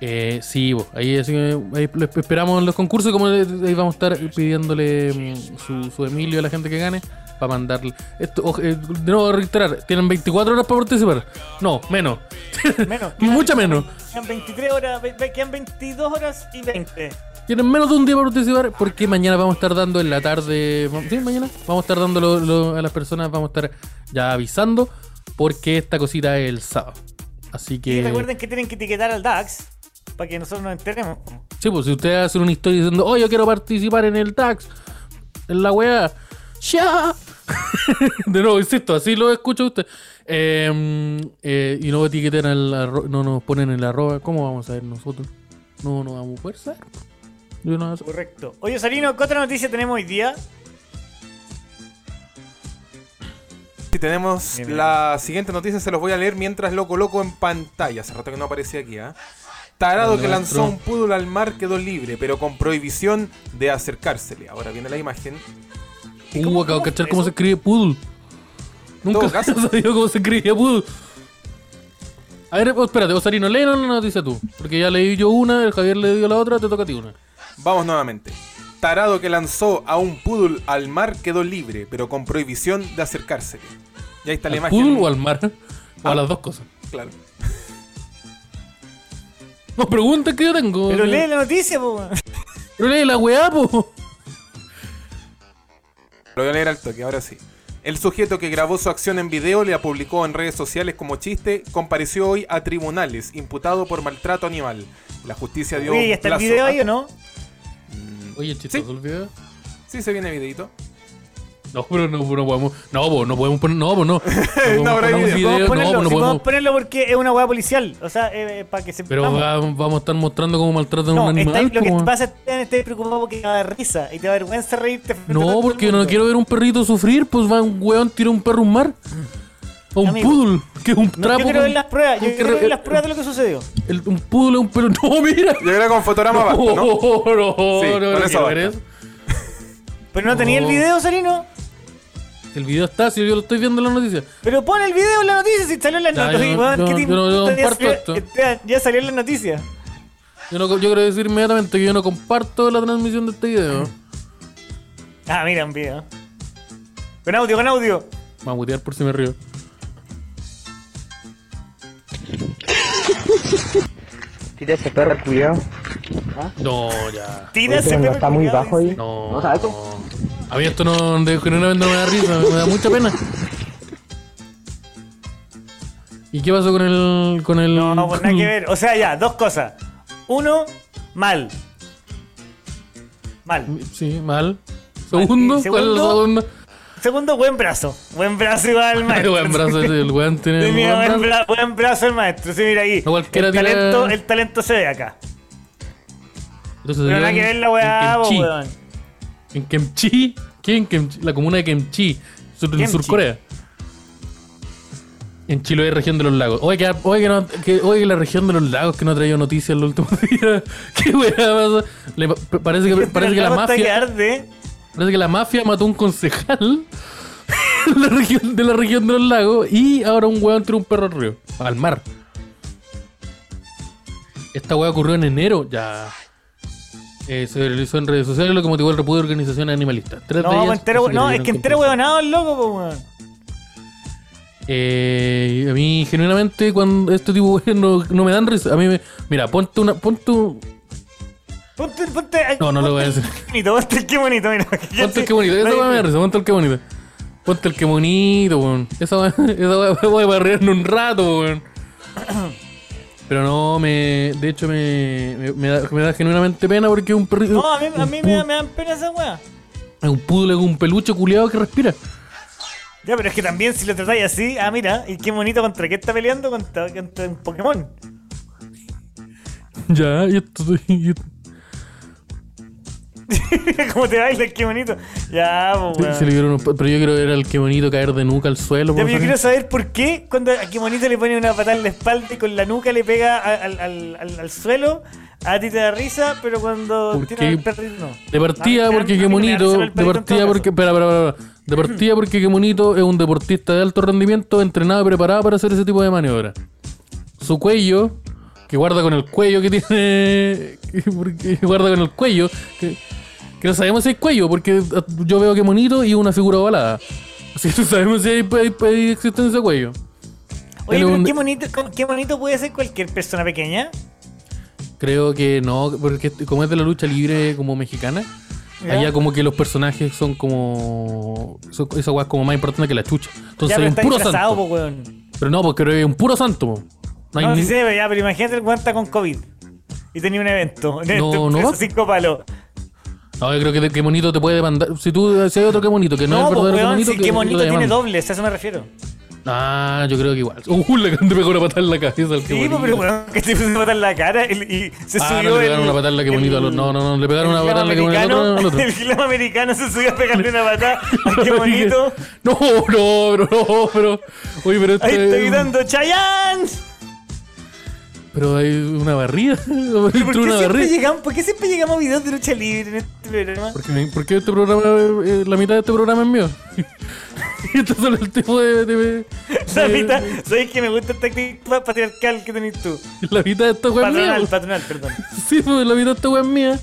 eh, sí, bo, ahí, así ahí esperamos en los concursos como ahí vamos a estar pidiéndole mm, su, su Emilio a la gente que gane para mandarle esto eh, de nuevo reiterar tienen 24 horas para participar no menos Menos. mucha menos Quedan 23 horas, quedan 22 horas y 20. Tienen menos de un día para participar porque mañana vamos a estar dando en la tarde. Sí, mañana vamos a estar dando lo- lo- a las personas, vamos a estar ya avisando porque esta cosita es el sábado. Así Y que. recuerden que tienen que etiquetar al DAX para que nosotros nos enteremos. Sí, pues si ustedes hacen una historia diciendo, oh, yo quiero participar en el DAX, en la weá, ¡ya! de nuevo, insisto, así lo escucha usted. Eh, eh, y no arro- no nos ponen el arroba, ¿cómo vamos a ver nosotros? No, no vamos a poder saber. Yo no- Correcto. Oye, Sarino, ¿qué otra noticia tenemos hoy día? Si tenemos Bien, bien. la siguiente noticia, se los voy a leer mientras lo coloco en pantalla. Hace rato que no aparecía aquí, ¿ah? Tarado El que lanzó un poodle al mar quedó libre, pero con prohibición de acercársele. Ahora viene la imagen. ¿Y cómo- Uh, de cachar cómo se escribe poodle. Nunca he sabido cómo se escribe poodle. A ver, oh, espérate, Osarino, léenos la noticia tú. Porque ya leí yo una, el Javier le dio la otra, te toca a ti una. Vamos nuevamente. Tarado que lanzó a un poodle al mar quedó libre, pero con prohibición de acercársele. Y ahí está la ¿Al imagen. poodle o al mar? O a Ah. las dos cosas. Claro. No, pregunta que yo tengo. Pero lee la noticia, po. Pero lee la weá, po. Lo voy a leer al toque, ahora sí. El sujeto que grabó su acción en video le la publicó en redes sociales como chiste, compareció hoy a tribunales, imputado por maltrato animal. La justicia dio Oye, ¿y está el plazo video a- ahí o no? Oye, chistoso Sí. el video. Sí, se viene videito. No, pero no, no podemos. No, po, no podemos poner. No, po, no. No, podemos No, poner un video. Ponerlo, No, po, no podemos ponerlo porque es una hueá policial. O sea, eh, para que se. Pero vamos. va- vamos a estar mostrando cómo maltratan a No, un está- animal. lo que pasa es que estés preocupado porque te va a dar risa y te da vergüenza reírte. No, porque yo no quiero ver un perrito sufrir, pues va un weón, tira un perro a un mar. O un Amigo. poodle, que es un No, trapo. yo quiero ver las pruebas. Yo quiero ver las pruebas de lo que sucedió. el- un poodle es un perro. No, mira. Yo que con fotograma basta, No, ¿no? no, no, Sí, no, con no eso quiero ver basta. eso. Pero no tenía el No. video, Sarino. El video está, si yo lo estoy viendo en la noticia. Pero pon el video en la noticia si salió en las Ya, noticias. yo no- weón, yo- ¿qué te yo no- yo no? Ya comparto salió- esto. ya- Ya salió en las noticias. Yo, no, yo quiero decir inmediatamente que yo no comparto la transmisión de este video. Ah, mira un video. Con audio, con audio. Vamos a mutear por si me río. Tira ese perro, cuidado. No, ya. Tira ese no perro está muy bajo ahí. No. ¿No sabes tú? A mí esto no, de, genuinamente no me da risa, me da mucha pena. ¿Y qué pasó con el. con el. No, pues nada que ver. O sea, ya, dos cosas. Uno, mal. Mal. Sí, mal. Segundo, ¿Y ¿cuál es el segundo? segundo? Segundo, buen brazo. Buen brazo igual, Ay, maestro. buen brazo, el weón tiene. Sí, mira, buen brazo. bra- buen brazo el maestro. Sí, mira ahí. No el, tira- talento, el talento se ve acá. Entonces, Pero nada que ver la weá, weón. En Kemchi. ¿Qué en Kemchi? La comuna de Kemchi, sur, en. Sur Corea. En Chiloé, región de los lagos. Oye, que, oye, que, no, que, oye, la región de los lagos que no ha traído noticias en los últimos días. ¿Qué weá pasa? Le- parece que, parece que la mafia. Parece que la mafia mató a un concejal en la región, de la región de los lagos y ahora un weón tiró un perro al río, al mar. Esta weá ocurrió en enero, ya. Eh, se realizó en redes sociales lo que motivó el repudio de organizaciones animalistas. Tres de No, ellas pues entero, no, es que entero huevonado el loco, po, weón. Eh, a mí, genuinamente, cuando este tipo de no, no me dan risa. A mí me. Mira, ponte una. Ponte un. Ponte, ponte. No, no lo voy a decir. Bonito, ponte el qué bonito, mira. Ponte el que bonito. Esa me da risa. Ponte el que bonito. Ponte el que bonito, weón. Esa voy a barrer en un rato, weón. Pero no, me. De hecho, me. Me, me da, me da genuinamente pena porque es un perrito. No, a mí, a mí me, da- me dan pena esa weá. Es un poodle con un peluche culiado que respira. Ya, pero es que también si lo tratáis así, ah, mira, y qué bonito contra qué está peleando contra, contra un Pokémon. Ya, y esto. y esto- ¿Cómo te baila? Qué bonito. Ya, pues, se- weón. se le dieron unos pa- pero yo quiero ver al que bonito caer de nuca al suelo. Ya, por pero yo favor. quiero saber por qué cuando a Kimonito le pone una patada en la espalda y con la nuca le pega a- al, al, al, al suelo, a ti te da risa, pero cuando ¿Por tira qué? al perrito no. De partida, A mí- porque a mí qué me da bonito. el De perrito en partida, todo porque. Espera, espera, espera. De partida, porque qué bonito es un deportista de alto rendimiento, entrenado y preparado para hacer ese tipo de maniobra. Su cuello, que guarda con el cuello que tiene. que- porque guarda con el cuello. Que, que no sabemos si hay cuello, porque yo veo que bonito y una figura ovalada. Así que no sabemos si hay, hay- hay existencia de cuello. Oye, Él es pero un- qué bonito, qué bonito puede ser cualquier persona pequeña. Creo que no, porque como es de la lucha libre como mexicana, ¿Ya? allá como que los personajes son como. Son, esa weá es como más importante que la chucha. Entonces ya, hay un está puro santo. po, weón. Pero no, porque hay un puro santo. po. No hay No, ni- sí pero ya, pero imagínate el cuenta con COVID. Y tenía un evento. No, no cinco palos. No, yo creo que qué bonito te puede demandar. Si tú si hay otro que bonito, que no, No, es el pues verdadero qué weón, bonito, si que qué bonito tiene dobles, a eso me refiero. Ah, yo creo que igual. Uh, le te pegó una patada en la cabeza al que Sí, bonito. pues, pero weón, que te puso una patada en la cara y, se Ah, subió no, le pegaron el- una patada en la que bonito al otro. No, no, no, le pegaron una patada en la que bonito al americano- otro. al otro. El gilamo americano se subió a pegarle una patada. Ay, qué bonito. No, no, pero no, pero. Oye, pero este. Ahí está gritando Chayanne. Pero hay una barrida. ¿Por qué, una siempre barrida. llegamos, ¿Por qué siempre llegamos a videos de lucha libre en este programa? Porque, porque este programa, eh, la mitad de este programa es mío. y este es solo el tipo de, de- La mitad, ¿sabes que me gusta esta actitud patriarcal que tenés tú? La mitad de esta wea es Patronal, mía. patronal, perdón. Sí, pues la mitad de esta wea es mía.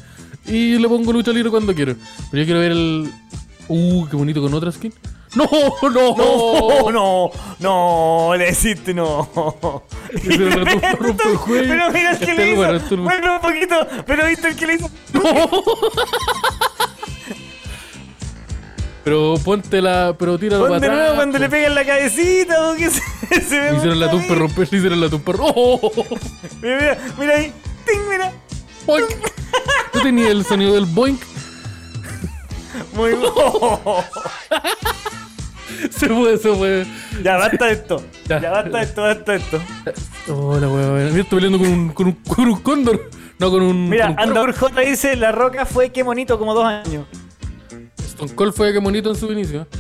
Y le pongo lucha libre cuando quiero. Pero yo quiero ver el. Uh, qué bonito con otra skin. ¡No! ¡No! No, no, no, le deciste no. Rompe el cuello. Pero mira el que le hizo. bueno, un poquito, pero viste el que le hizo. Pero ponte la. Pero tíralo para atrás. nuevo cuando le pegan la cabecita o que se, se ve. Hicieron la tumpa romper, hicieron la tumpa. Mira, mira, mira ahí. Ting, mira. ¡Boink! ¿Tú tenías el sonido del boink? Muy bueno. Se fue, se fue. Ya basta de esto. Ya. Ya, basta de esto, basta de esto. Hola, weón. Mira, estoy peleando con un, con un, con un cóndor. No, con un. Mira, con un cuervo. Andor J dice: La roca fue qué bonito, como dos años. Stone Cold fue que bonito en su inicio.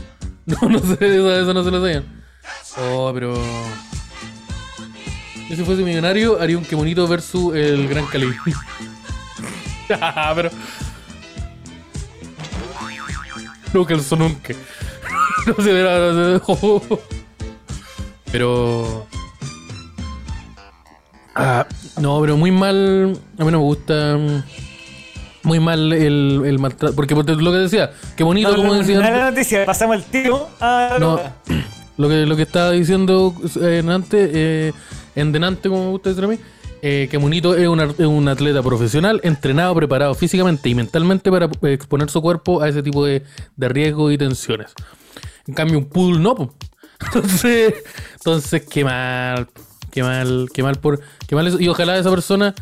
No, no sé, eso, eso no se lo sabían. Oh, pero. Yo si fuese millonario, haría un que bonito versus el Gran Cali. pero. No calzó nunca. No se verá. No se... Pero. Ah, no, pero muy mal. A mí no me gusta. mm, Muy mal el, el maltrato. Porque por lo que decía, qué bonito, No, como no, decía. la noticia, pasamos el tiro a la No, lo que, lo que estaba diciendo eh, en antes, eh, en denante, como me gusta decir a mí, eh, que Monito es un, ar- es un atleta profesional, entrenado, preparado físicamente y mentalmente para exponer su cuerpo a ese tipo de, de riesgos y tensiones. En cambio, un poodle no. Entonces, entonces qué mal, qué mal, qué mal por, qué mal eso. Y ojalá esa persona,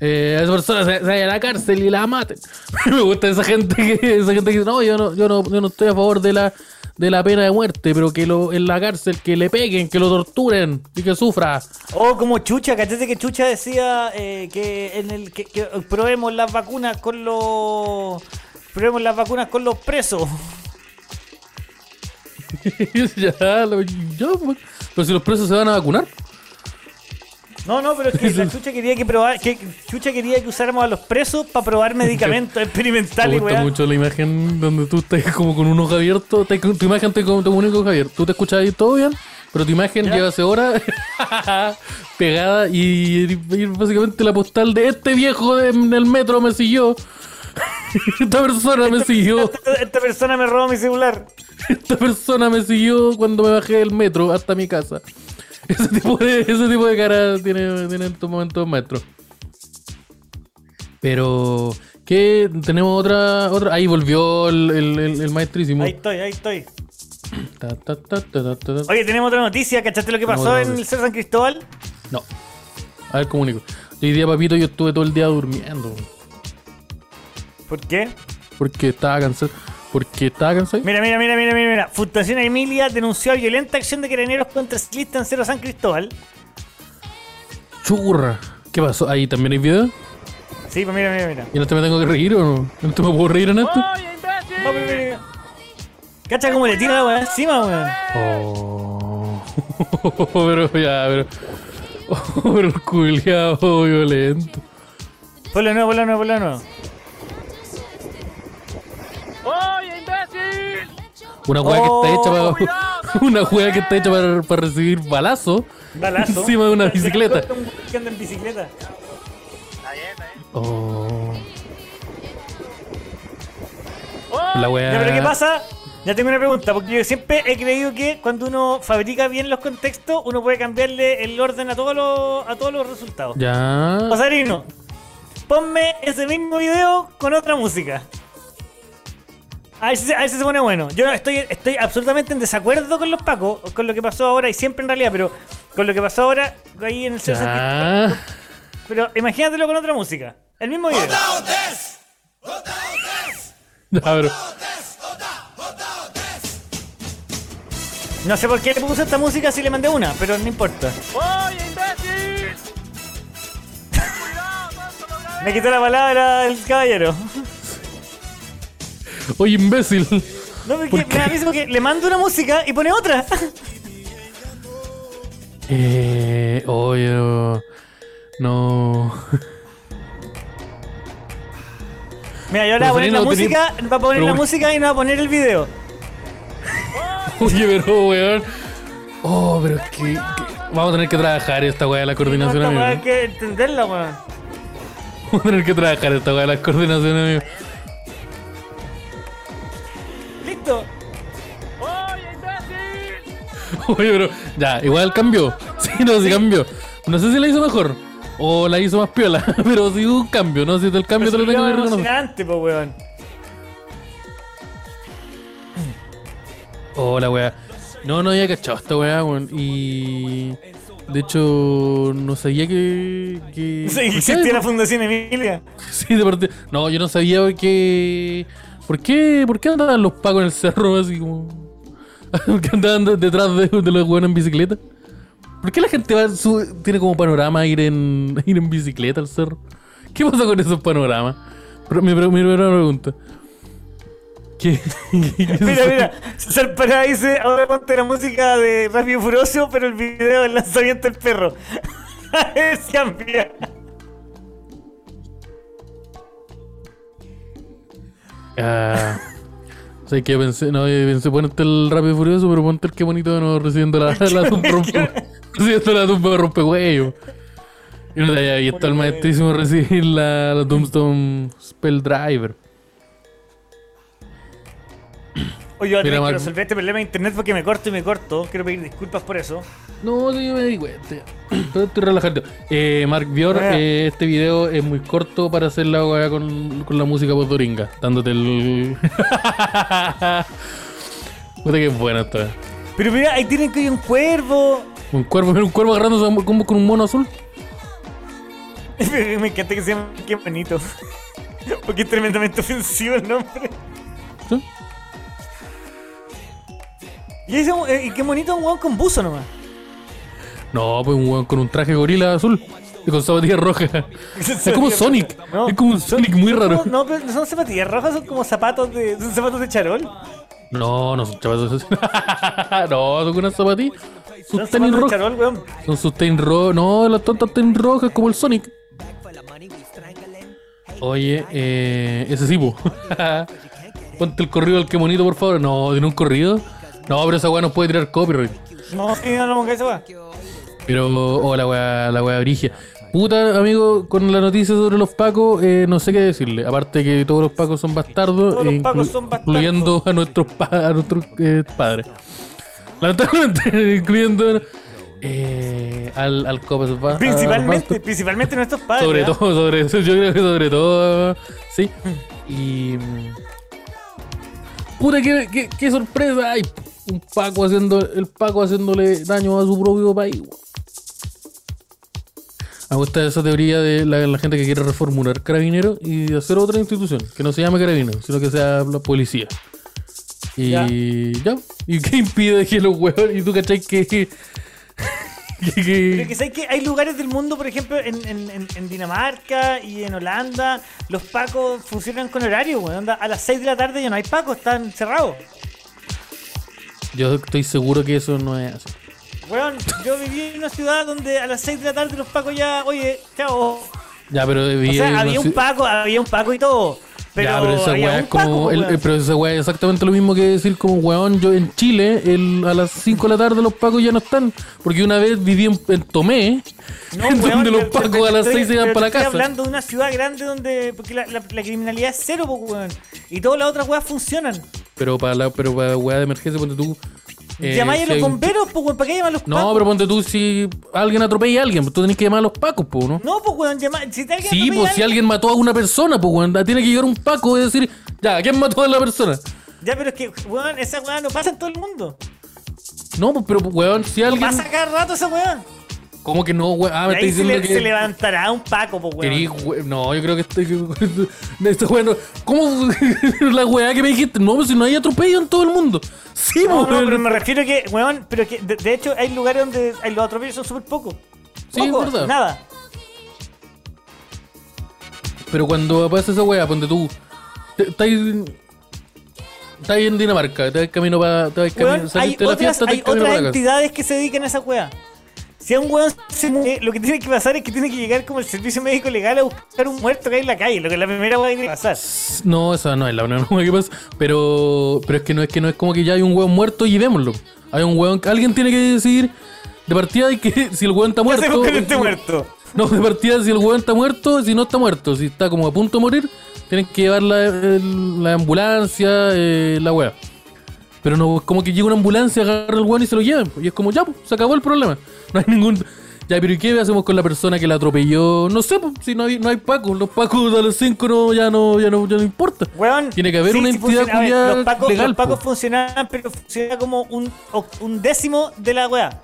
eh, esa persona se, vaya a la cárcel y la maten. Me gusta esa gente que, esa gente que dice, no, yo no, yo no, yo no estoy a favor de la, de la pena de muerte, pero que lo, en la cárcel que le peguen, que lo torturen y que sufra. Oh, como Chucha, ¿cachate que Chucha decía eh, que en el que, que probemos las vacunas con los probemos las vacunas con los presos? ya, lo- ya, pues. pero si los presos se van a vacunar. No, no, pero es que la Chucha quería que probar, que Chucha quería que usáramos a los presos para probar medicamentos Me experimentales, gusta weá. mucho la imagen donde tú estás como con un ojo abierto. con- tu imagen te único ojo abierto. Tú te escuchas ahí todo bien, pero tu imagen Ya. lleva hace horas pegada y, y básicamente la postal de este viejo de- en el metro me siguió. Esta persona me siguió. Esta, esta persona me robó mi celular. Esta persona me siguió cuando me bajé del metro hasta mi casa. Ese tipo de, ese tipo de cara tiene, tiene en estos momentos maestro. Pero, ¿qué? Tenemos otra. otra Ahí volvió el, el, el- el maestrísimo. Ahí estoy, ahí estoy. Ta, ta, ta. Oye, tenemos otra noticia, ¿cachaste lo que pasó en el. Cerro San Cristóbal? No. A ver, comunico. Hoy día, papito, yo estuve todo el día durmiendo. ¿Por qué? Porque estaba cansado. Porque estaba cansado. Mira, mira, mira, mira, mira, mira. Fundación Emilia denunció violenta acción de carabineros contra ciclistas en Cerro San Cristóbal. Churra. ¿Qué pasó? ¿Ahí también hay video? Sí, pues mira, mira, mira. ¿Y en este me tengo que reír o no? ¿En este me puedo reír en este? No, pero mira, mira. Cacha cómo le tira la weá encima, weón. Oh. pero ya, pero. Oh, pero el culiao violento. Ponlo nuevo, ponlo nuevo, ponlo nuevo. Una hueá Oh, que está hecha para. Una hueá que está hecha para, para recibir balazo Balazo. encima de una bicicleta. Oh. La hueá. Ya, pero ¿qué pasa? Ya tengo una pregunta, porque yo siempre he creído que cuando uno fabrica bien los contextos, uno puede cambiarle el orden a todos los, a todos los resultados. Ya. Pasarino, ponme ese mismo video con otra música. A si, se- a si se pone bueno. Yo no- estoy, estoy absolutamente en desacuerdo con los pacos, con lo que pasó ahora y siempre en realidad, pero con lo que pasó ahora ahí en el Cerro San Cristóbal. Ya. Pero imagínatelo con otra música. El mismo video. Pero. No sé por qué le puse esta música si le mandé una, pero no importa. Me quitó la palabra el caballero. Oye, imbécil. No, porque ¿Por me da risa porque le mando una música y pone otra. Eh. Oye. no. No. Mira, yo ahora voy a poner la música, va a poner pero la música y no va a poner el video. Oye, pero, weón. Oh, pero es que, que- Vamos a tener que trabajar esta weá de la coordinación, No, amigo. hay que entenderla, weón. Vamos a tener que trabajar esta weá de la coordinación, amigo. Listo. Oye, pero. Ya, igual cambió. Sí, no, sí cambió. No sé si la hizo mejor. O la hizo más piola. Pero sí hubo un cambio, ¿no? Si el cambio te lo tengo que reconocer. emocionante, po, weón. Oh, la weá. No, no había cachado esta weá, weón. Y. De hecho, no sabía que. que... Existía la Fundación Emilia. Sí, de parte. No, yo no sabía que. ¿Por qué, ¿Por qué andaban los pacos en el cerro así como.? ¿Por qué andaban de- detrás de, de los weones en bicicleta? ¿Por qué la gente va su- tiene como panorama ir en, ir en bicicleta al cerro? ¿Qué pasa con esos panoramas? Pero, mi, mi primera pregunta. ¿Qué? qué- qué Mira, mira, César Pará dice, ahora ponte la música de Rápido Furioso, pero el video del lanzamiento del perro. es cambia. Ah. O sea, que pensé, no, pensé ponerte el rápido y furioso, pero ponte el que bonito nuevo recibiendo la, la tumba rompe, recibiendo la tumba rompehuello. Y no te había visto al maestrísimo recibir la, la Tombstone Spell Driver. Oye, yo Mar- resolver este problema de internet porque me corto y me corto. Quiero pedir disculpas por eso. No, yo me di cuenta. Pero estoy relajado. Eh, Mark Bior, eh, este video es muy corto para hacer la weá con, con la música postoringa, dándote el. Puta que es buena esta weá. Pero mira, ahí tienen que ir un cuervo. Un cuervo, un cuervo agarrándose como con un mono azul. me encanta que se llame Qué bonito. porque es tremendamente ofensivo el nombre. ¿Sí? Y, ese, eh, y qué bonito un hueón con buzo nomás. No, pues un weón con un traje gorila azul y con zapatillas rojas. Es como Sonic. No, es como un son- Sonic muy son raro. no, pero no son zapatillas rojas, son como zapatos de. Son zapatos de charol. No, no son así. no, son unas zapatillas. Son Sus tenis zapatos rojas. charol, weón. Son sus tenis. No, las tontas tenis rojas como el Sonic. Oye, eh, ese sí, po. Ponte el corrido del que bonito, por favor. No, tiene un corrido. No, pero esa weá nos puede tirar copyright. No, sí, no, no, que eso va. Pero, oh, la weá, la weá brigia. Puta, amigo, con la noticia sobre los pacos, eh, no sé qué decirle. Aparte que todos los pacos son bastardos, Todos los eh, pacos son bastardos. incluyendo a nuestros, pa- a nuestros eh, padres. Lamentablemente, incluyendo eh, al, al Copas Principalmente, principalmente nuestros padres. Sobre todo, sobre eso, yo creo que sobre todo, sí. Y. Puta, qué, qué, qué sorpresa. Ay, un Paco haciendo. El Paco haciéndole daño a su propio país. Me gusta esa teoría de la, la gente que quiere reformular Carabineros y hacer otra institución, que no se llame Carabineros, sino que sea la policía. Y Ya. ya. ¿Y qué impide que los huevos? ¿Y tú cachai que.? Pero que sabes que hay lugares del mundo, por ejemplo, en, en- en- en Dinamarca y en Holanda, los pacos funcionan con horario, weón. A las 6 de la tarde ya no hay pacos, están cerrados. Yo estoy seguro que eso no es así. Weón, yo viví en una ciudad donde a las 6 de la tarde los pacos ya, oye, chao. Ya, pero O vi- sea, había un paco, había un paco y todo. Pero, ya, pero esa había weá es como. paco, el- weón. pero esa weá es exactamente lo mismo que decir como, weón, yo en Chile, el, a las 5 de la tarde los pacos ya no están. Porque una vez viví en, en Tomé, No, en weón, donde los pero pacos a las estoy- 6 se iban para la te estoy casa. hablando de una ciudad grande donde. Porque la, la- la criminalidad es cero, po, weón. Y todas las otras weas funcionan. Pero para la pero para weá de emergencia, ponte tú. Eh, Llamáis a los hay un- bomberos, po, weón. ¿Para qué llaman a los No, pacos? pero ponte tú si alguien atropella a alguien, pues tú tenés que llamar a los pacos, pues, ¿no? No, pues, weón. llama- Si te alguien Sí, pues si alguien mató a una persona, pues weón, tiene que llegar un paco y decir, ya, ¿quién mató a la persona? Ya, pero es que, weón, esa weá no pasa en todo el mundo. No, pues pero weón, si alguien. Pasa cada rato esa weá. ¿Cómo que no, weón? Ah, me está ahí se, diciendo le- que. se levantará un paco, pues, weón. Querí, we- No, yo creo que que- Este weón. ¿Cómo? la weá que me dijiste. No, pues si no hay atropello en todo el mundo. Sí, No, pues, no, weón. pero me refiero que, weón, pero que de, de hecho hay lugares donde hay- los atropellos son súper pocos. Sí, es Pocos, verdad. Nada. Pero cuando pasa esa weá, ponte tú. Estáis en Dinamarca, te vas camino para. Te vas Weón, camino. hay otras, hay otras entidades que se dedican a esa weá. Si a un weón se muere, lo que tiene que pasar es que tiene que llegar como el servicio médico legal a buscar un muerto que hay en la calle, lo que es la primera weá que tiene que pasar. No, esa no es la única weá que pasa. Pero, pero es que no es que no es como que ya hay un weón muerto y démoslo. Hay un weón que alguien tiene que decidir de partida de que si el weón está ¿Qué muerto. este si- muerto? No, de partida si el weón está muerto, si no está muerto, si está como a punto de morir, tienen que llevar la, la ambulancia, eh, la weá. Pero no, es como que llega una ambulancia, agarra al weón y se lo llevan. Y es como, ya, pues, se acabó el problema. No hay ningún. Ya, pero ¿y qué hacemos con la persona que la atropelló? No sé, pues, si no hay, no hay pacos. Los pacos de los cinco no, ya no, ya no, ya no importa. Weón, Tiene que haber una entidad funciona- a ver, culiada los pacos, legal, los pacos po. funcionan, pero funciona como un, un décimo de la weá.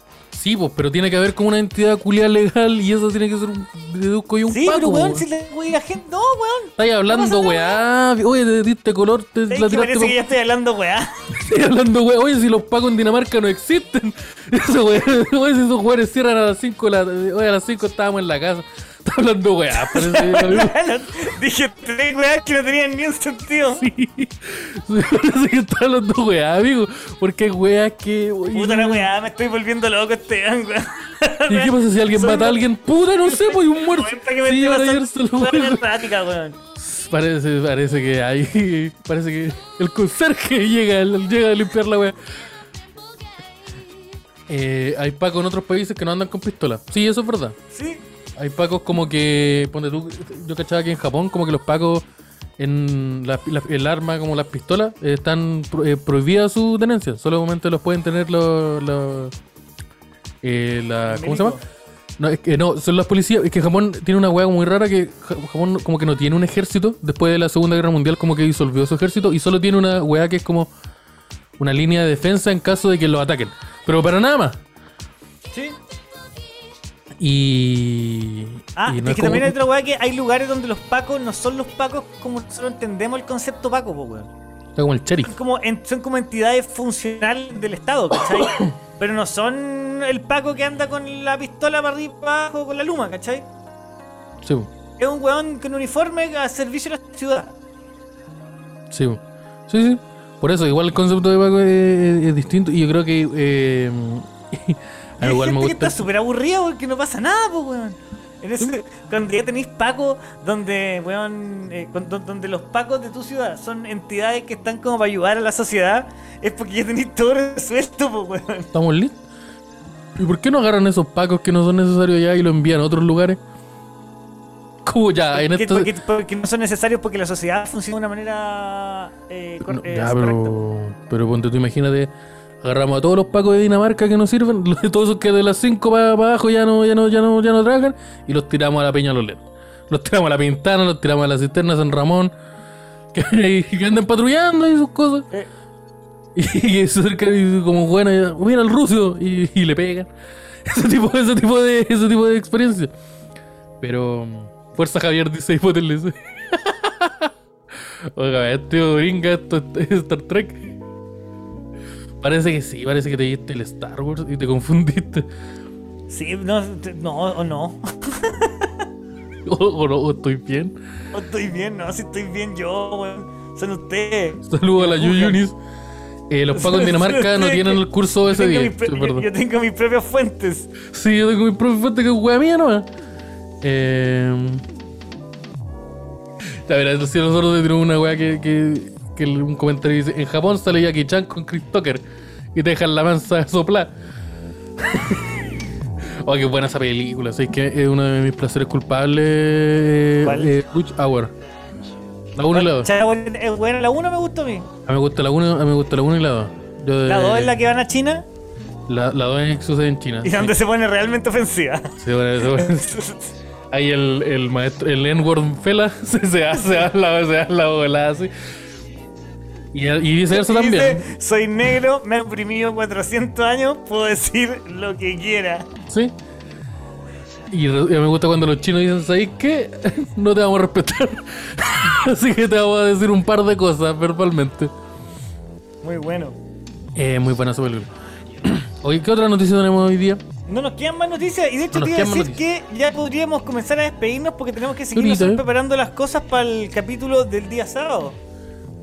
Sí, pues, pero tiene que haber como una entidad culiada legal y eso tiene que ser un deduzco y un Sí, paco. pero weón, weón. si le wey, la gente. No, weón. Estáis hablando, weá. Oye, te diste color, te la que tiraste parece pa- que ya estoy hablando weá. Estoy hablando, weá. Oye, si los pacos en Dinamarca no existen. Eso, weá. Oye, si esos weones cierran a las 5 la... Oye, a las 5 estábamos en la casa. Está hablando, weá. Parece, Dije tres weas que no tenían ni un sentido. parece que está hablando, weá, amigo. Porque hay weá que. oye, Puta la weá, me estoy volviendo loco este weón. ¿Y qué pasa si alguien Son mata a alguien? Puta, no sé, pues un muerto. Sí, pasando llevárselo, weón. Parece, parece que hay. Parece que el conserje llega, llega a limpiar la wea. Eh, hay pacos en otros países que no andan con pistola. Sí, eso es verdad. Sí. Hay pacos como que. Ponte tú. Yo cachaba que en Japón, como que los pacos. En la- la- el arma, como las pistolas, eh, están pro- eh, prohibidas su tenencia. Solamente los pueden tener los. los eh, la- ¿Cómo se llama? No, es que no, son las policías. Es que Japón tiene una hueá muy rara que Ja- Japón como que no tiene un ejército. Después de la Segunda Guerra Mundial como que disolvió su ejército y solo tiene una hueá que es como una línea de defensa en caso de que lo ataquen. Pero para nada más. Sí. Y... Ah, y es que como- también hay otra weá que hay lugares donde los pacos no son los pacos como nosotros entendemos el concepto paco, po, weón. Está como el sheriff. Son como, en- son como entidades funcionales del Estado, ¿cachai? Pero no son el paco que anda con la pistola para arriba abajo con la luma, ¿cachai? Sí. Es un weón con uniforme a servicio de la ciudad. sí, sí, sí. Por eso, igual el concepto de Paco es, distinto. Y yo creo que... Eh, hay igual me gente que está súper aburrida porque no pasa nada, pues, weón. En ese- cuando ya tenéis pacos donde, weón, eh, donde los pacos de tu ciudad son entidades que están como para ayudar a la sociedad, es porque ya tenéis todo resuelto, pues, weón. ¿Estamos listos? ¿Y por qué no agarran esos pacos que no son necesarios ya y lo envían a otros lugares? Como ya, en Porque, esto... porque- porque no son necesarios porque la sociedad funciona de una manera eh, No, eh, ya, correcta. pero, pero ponte tú, imagínate, agarramos a todos los pacos de Dinamarca que nos sirven, todos esos que de las 5 para abajo ya no, ya no, ya no, ya no trabajan, y los tiramos a la Peña Los. Los tiramos a la Pintana, los tiramos a la cisterna San Ramón, que, que andan patrullando y sus cosas. Eh. Y se acercan y como bueno, ya, mira el ruso, y, y le pegan. Ese tipo, ese tipo de, ese tipo de experiencia. Pero Fuerza Javier dice hipótesis. Oiga, este gringa, esto es Star Trek. Parece que sí, parece que te diste el Star Wars y te confundiste. Sí, no, te- no, o no. O, o no, o estoy bien. No estoy bien, no, si estoy bien yo, weón. Son ustedes. Saludos a la Yuyunis. Eh, los pagos en Dinamarca no tienen el curso ese día. mis yo, verdad. yo tengo mis propias fuentes. Sí, yo tengo mi propia fuente que es wea mía nomás. Eh. A ver, eso sí, nosotros tenemos una wea que, que, que un comentario dice: En Japón sale Jackie Chan con Chris Tucker y te dejan la mansa soplar. oh, qué buena esa película. ¿sabes que es uno de mis placeres culpables. Eh, Rush Hour. La 1 y la 2. Cha, weón, es buena, la 1 me gustó a mí. A mí me gusta la 1 a mí me gusta la 1 y la 2. Yo de- La 2 es la que van a China La, la 2 es sucede en China. y donde se pone realmente ofensiva. Sí, bueno, eso- Ahí el, el maestro, el N-word fela, se, se hace, se la, se da la volada así. Y, y viceversa Y también. dice, soy negro, me he oprimido 400 años, puedo decir lo que quiera. Sí. Y, me gusta cuando los chinos dicen, ¿sabes qué? No te vamos a respetar. Así que te vamos a decir un par de cosas verbalmente. Muy bueno. Eh, muy buena su película. Oye, ¿qué otra noticia tenemos hoy día? No nos quedan más noticias y de hecho No te iba a decir que ya podríamos comenzar a despedirnos porque tenemos que seguir ¿eh? preparando las cosas para el capítulo del día sábado.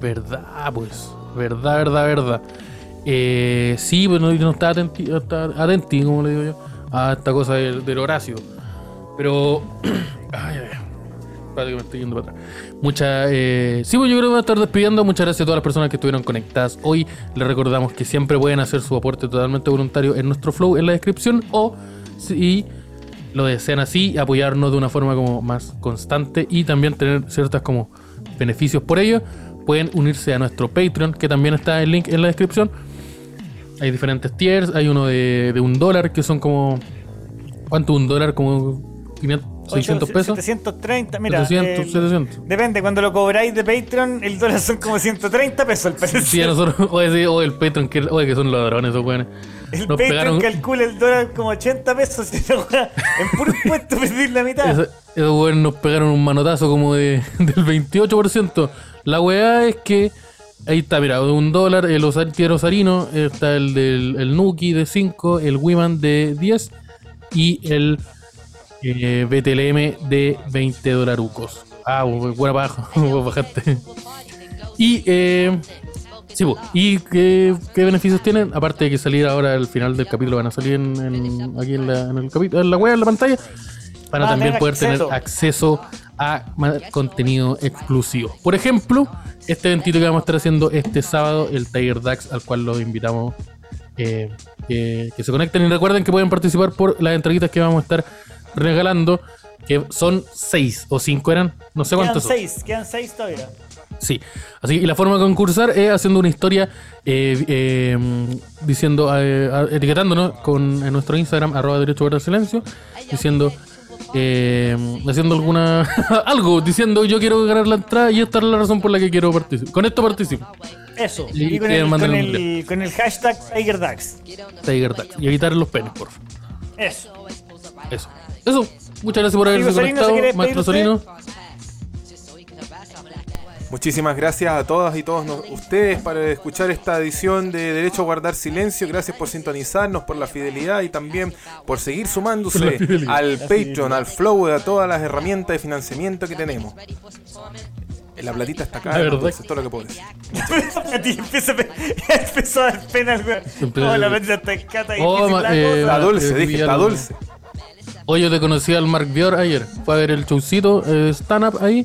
Verdad, pues. Verdad, verdad, verdad. Eh, sí, pues no, no estaba atenti, atenti, como le digo yo, a esta cosa del, del Horacio. Pero. ay, ay, que me estoy yendo para atrás. Mucha, eh, sí, pues yo creo que voy a estar despidiendo. Muchas gracias a todas las personas que estuvieron conectadas hoy. Les recordamos que siempre pueden hacer su aporte totalmente voluntario en nuestro flow en la descripción o si lo desean así, apoyarnos de una forma como más constante y también tener ciertas como beneficios por ello. Pueden unirse a nuestro Patreon, que también está el link en la descripción. Hay diferentes tiers, hay uno de, de un dólar, que son como... ¿Cuánto un dólar? Como 500, 600 Ocho, pesos. 730, mira. 700, eh, 700. Depende, cuando lo cobráis de Patreon, el dólar son como 130 pesos al parecer. Sí, a nosotros, oye, el Patreon, que, oye, que son ladrones esos weones. El Nos pegaron, calcula el dólar como 80 pesos en puro impuesto perdí la mitad. Eso- esos weones nos pegaron un manotazo como de, del 28%. La weá es que. Ahí está, mira, un dólar, el osar, osarino, está el del el Nuki de 5, el Wiman de 10 y el eh, BTLM de 20 dolarucos. Ah, abajo, vos bajaste. Y, eh, sí, po, ¿y qué, qué beneficios tienen? Aparte de que salir ahora al final del capítulo, van a salir en, en- aquí en la, en el capítulo, en la web, en la pantalla. Van a Van a también poder acceso. tener acceso a contenido exclusivo. Por ejemplo, este eventito que vamos a estar haciendo este sábado, el Tiger Dax, al cual los invitamos eh, que, que se conecten y recuerden que pueden participar por las entraditas que vamos a estar regalando, que son seis o cinco eran, no sé Quedan cuántos son. 6, quedan 6 todavía. Sí, así que y la forma de concursar es haciendo una historia eh, eh, diciendo, eh, etiquetándonos con, en nuestro Instagram, arroba derecho guardar silencio, diciendo, eh, haciendo alguna, algo, diciendo yo quiero ganar la entrada y esta es la razón por la que quiero participar. Con esto participo, Eso. Y Y, con, el, manden con, un el, con el hashtag TigerDax. Tiger Dax, y evitar los penes, por favor. Eso. Eso, eso. Muchas gracias por haberse Amigo Solino, ¿se conectado, maestro Solino. Muchísimas gracias a todas y todos nos- ustedes para escuchar esta edición de Derecho a Guardar Silencio. Gracias por sintonizarnos, por la fidelidad y también por seguir sumándose la al Patreon, al Flow, a todas las herramientas de financiamiento que tenemos. La platita está acá, La verdad. es todo lo que puedo decir. a ti empieza a, pe- empezó a dar pena el weón. Empieza- Oh, la mente está escata y Oh, la eh. Está dulce, eh, dije, está dulce. Hoy yo te conocí al Mark Bior ayer. Fue a ver el showcito eh, stand-up ahí,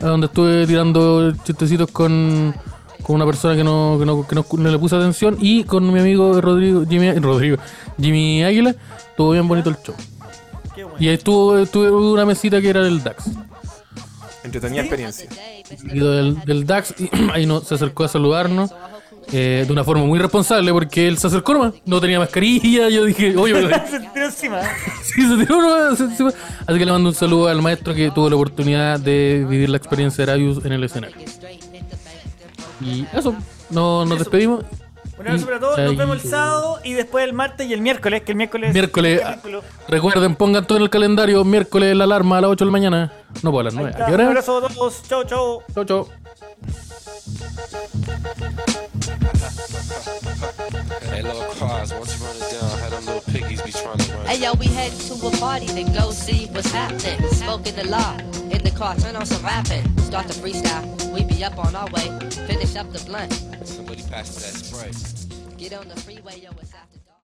a donde estuve tirando chistecitos con, con una persona que no, que no, que no- no le puse atención y con mi amigo Rodrigo, Jimmy, Rodrigo, Jimmy Águila. Estuvo bien bonito el show. Qué bueno. Y ahí estuvo, estuve una mesita que era del DAX. Entretenida experiencia. Y del, del DAX, y ahí no, se acercó a saludarnos. Eh, de una forma muy responsable porque él se acercó nomás, no tenía mascarilla, yo dije, oye, pero Se tiró encima. Sí, se tiró nomás, se- Así que le mando un saludo al maestro que tuvo la oportunidad de vivir la experiencia de Arabius en el escenario. Y eso, no, nos despedimos. Un abrazo para todos. Nos vemos el sábado y después el martes y el miércoles. Que el miércoles. Miércoles, el ah, recuerden, pongan todo en el calendario. Miércoles la alarma a las 8 de la mañana. No puedo a las Ahí 9. está. ¿A qué Un abrazo a todos. Chau, chau. Chau, chau. Once run it down, had them little piggies be trying to run. Hey yo, we head to a party to go see what's happening. Smoking the law in the car, turn on some rapping. Start to freestyle, we be up on our way. Finish up the blunt, Somebody pass that Sprite. get on the freeway, yo.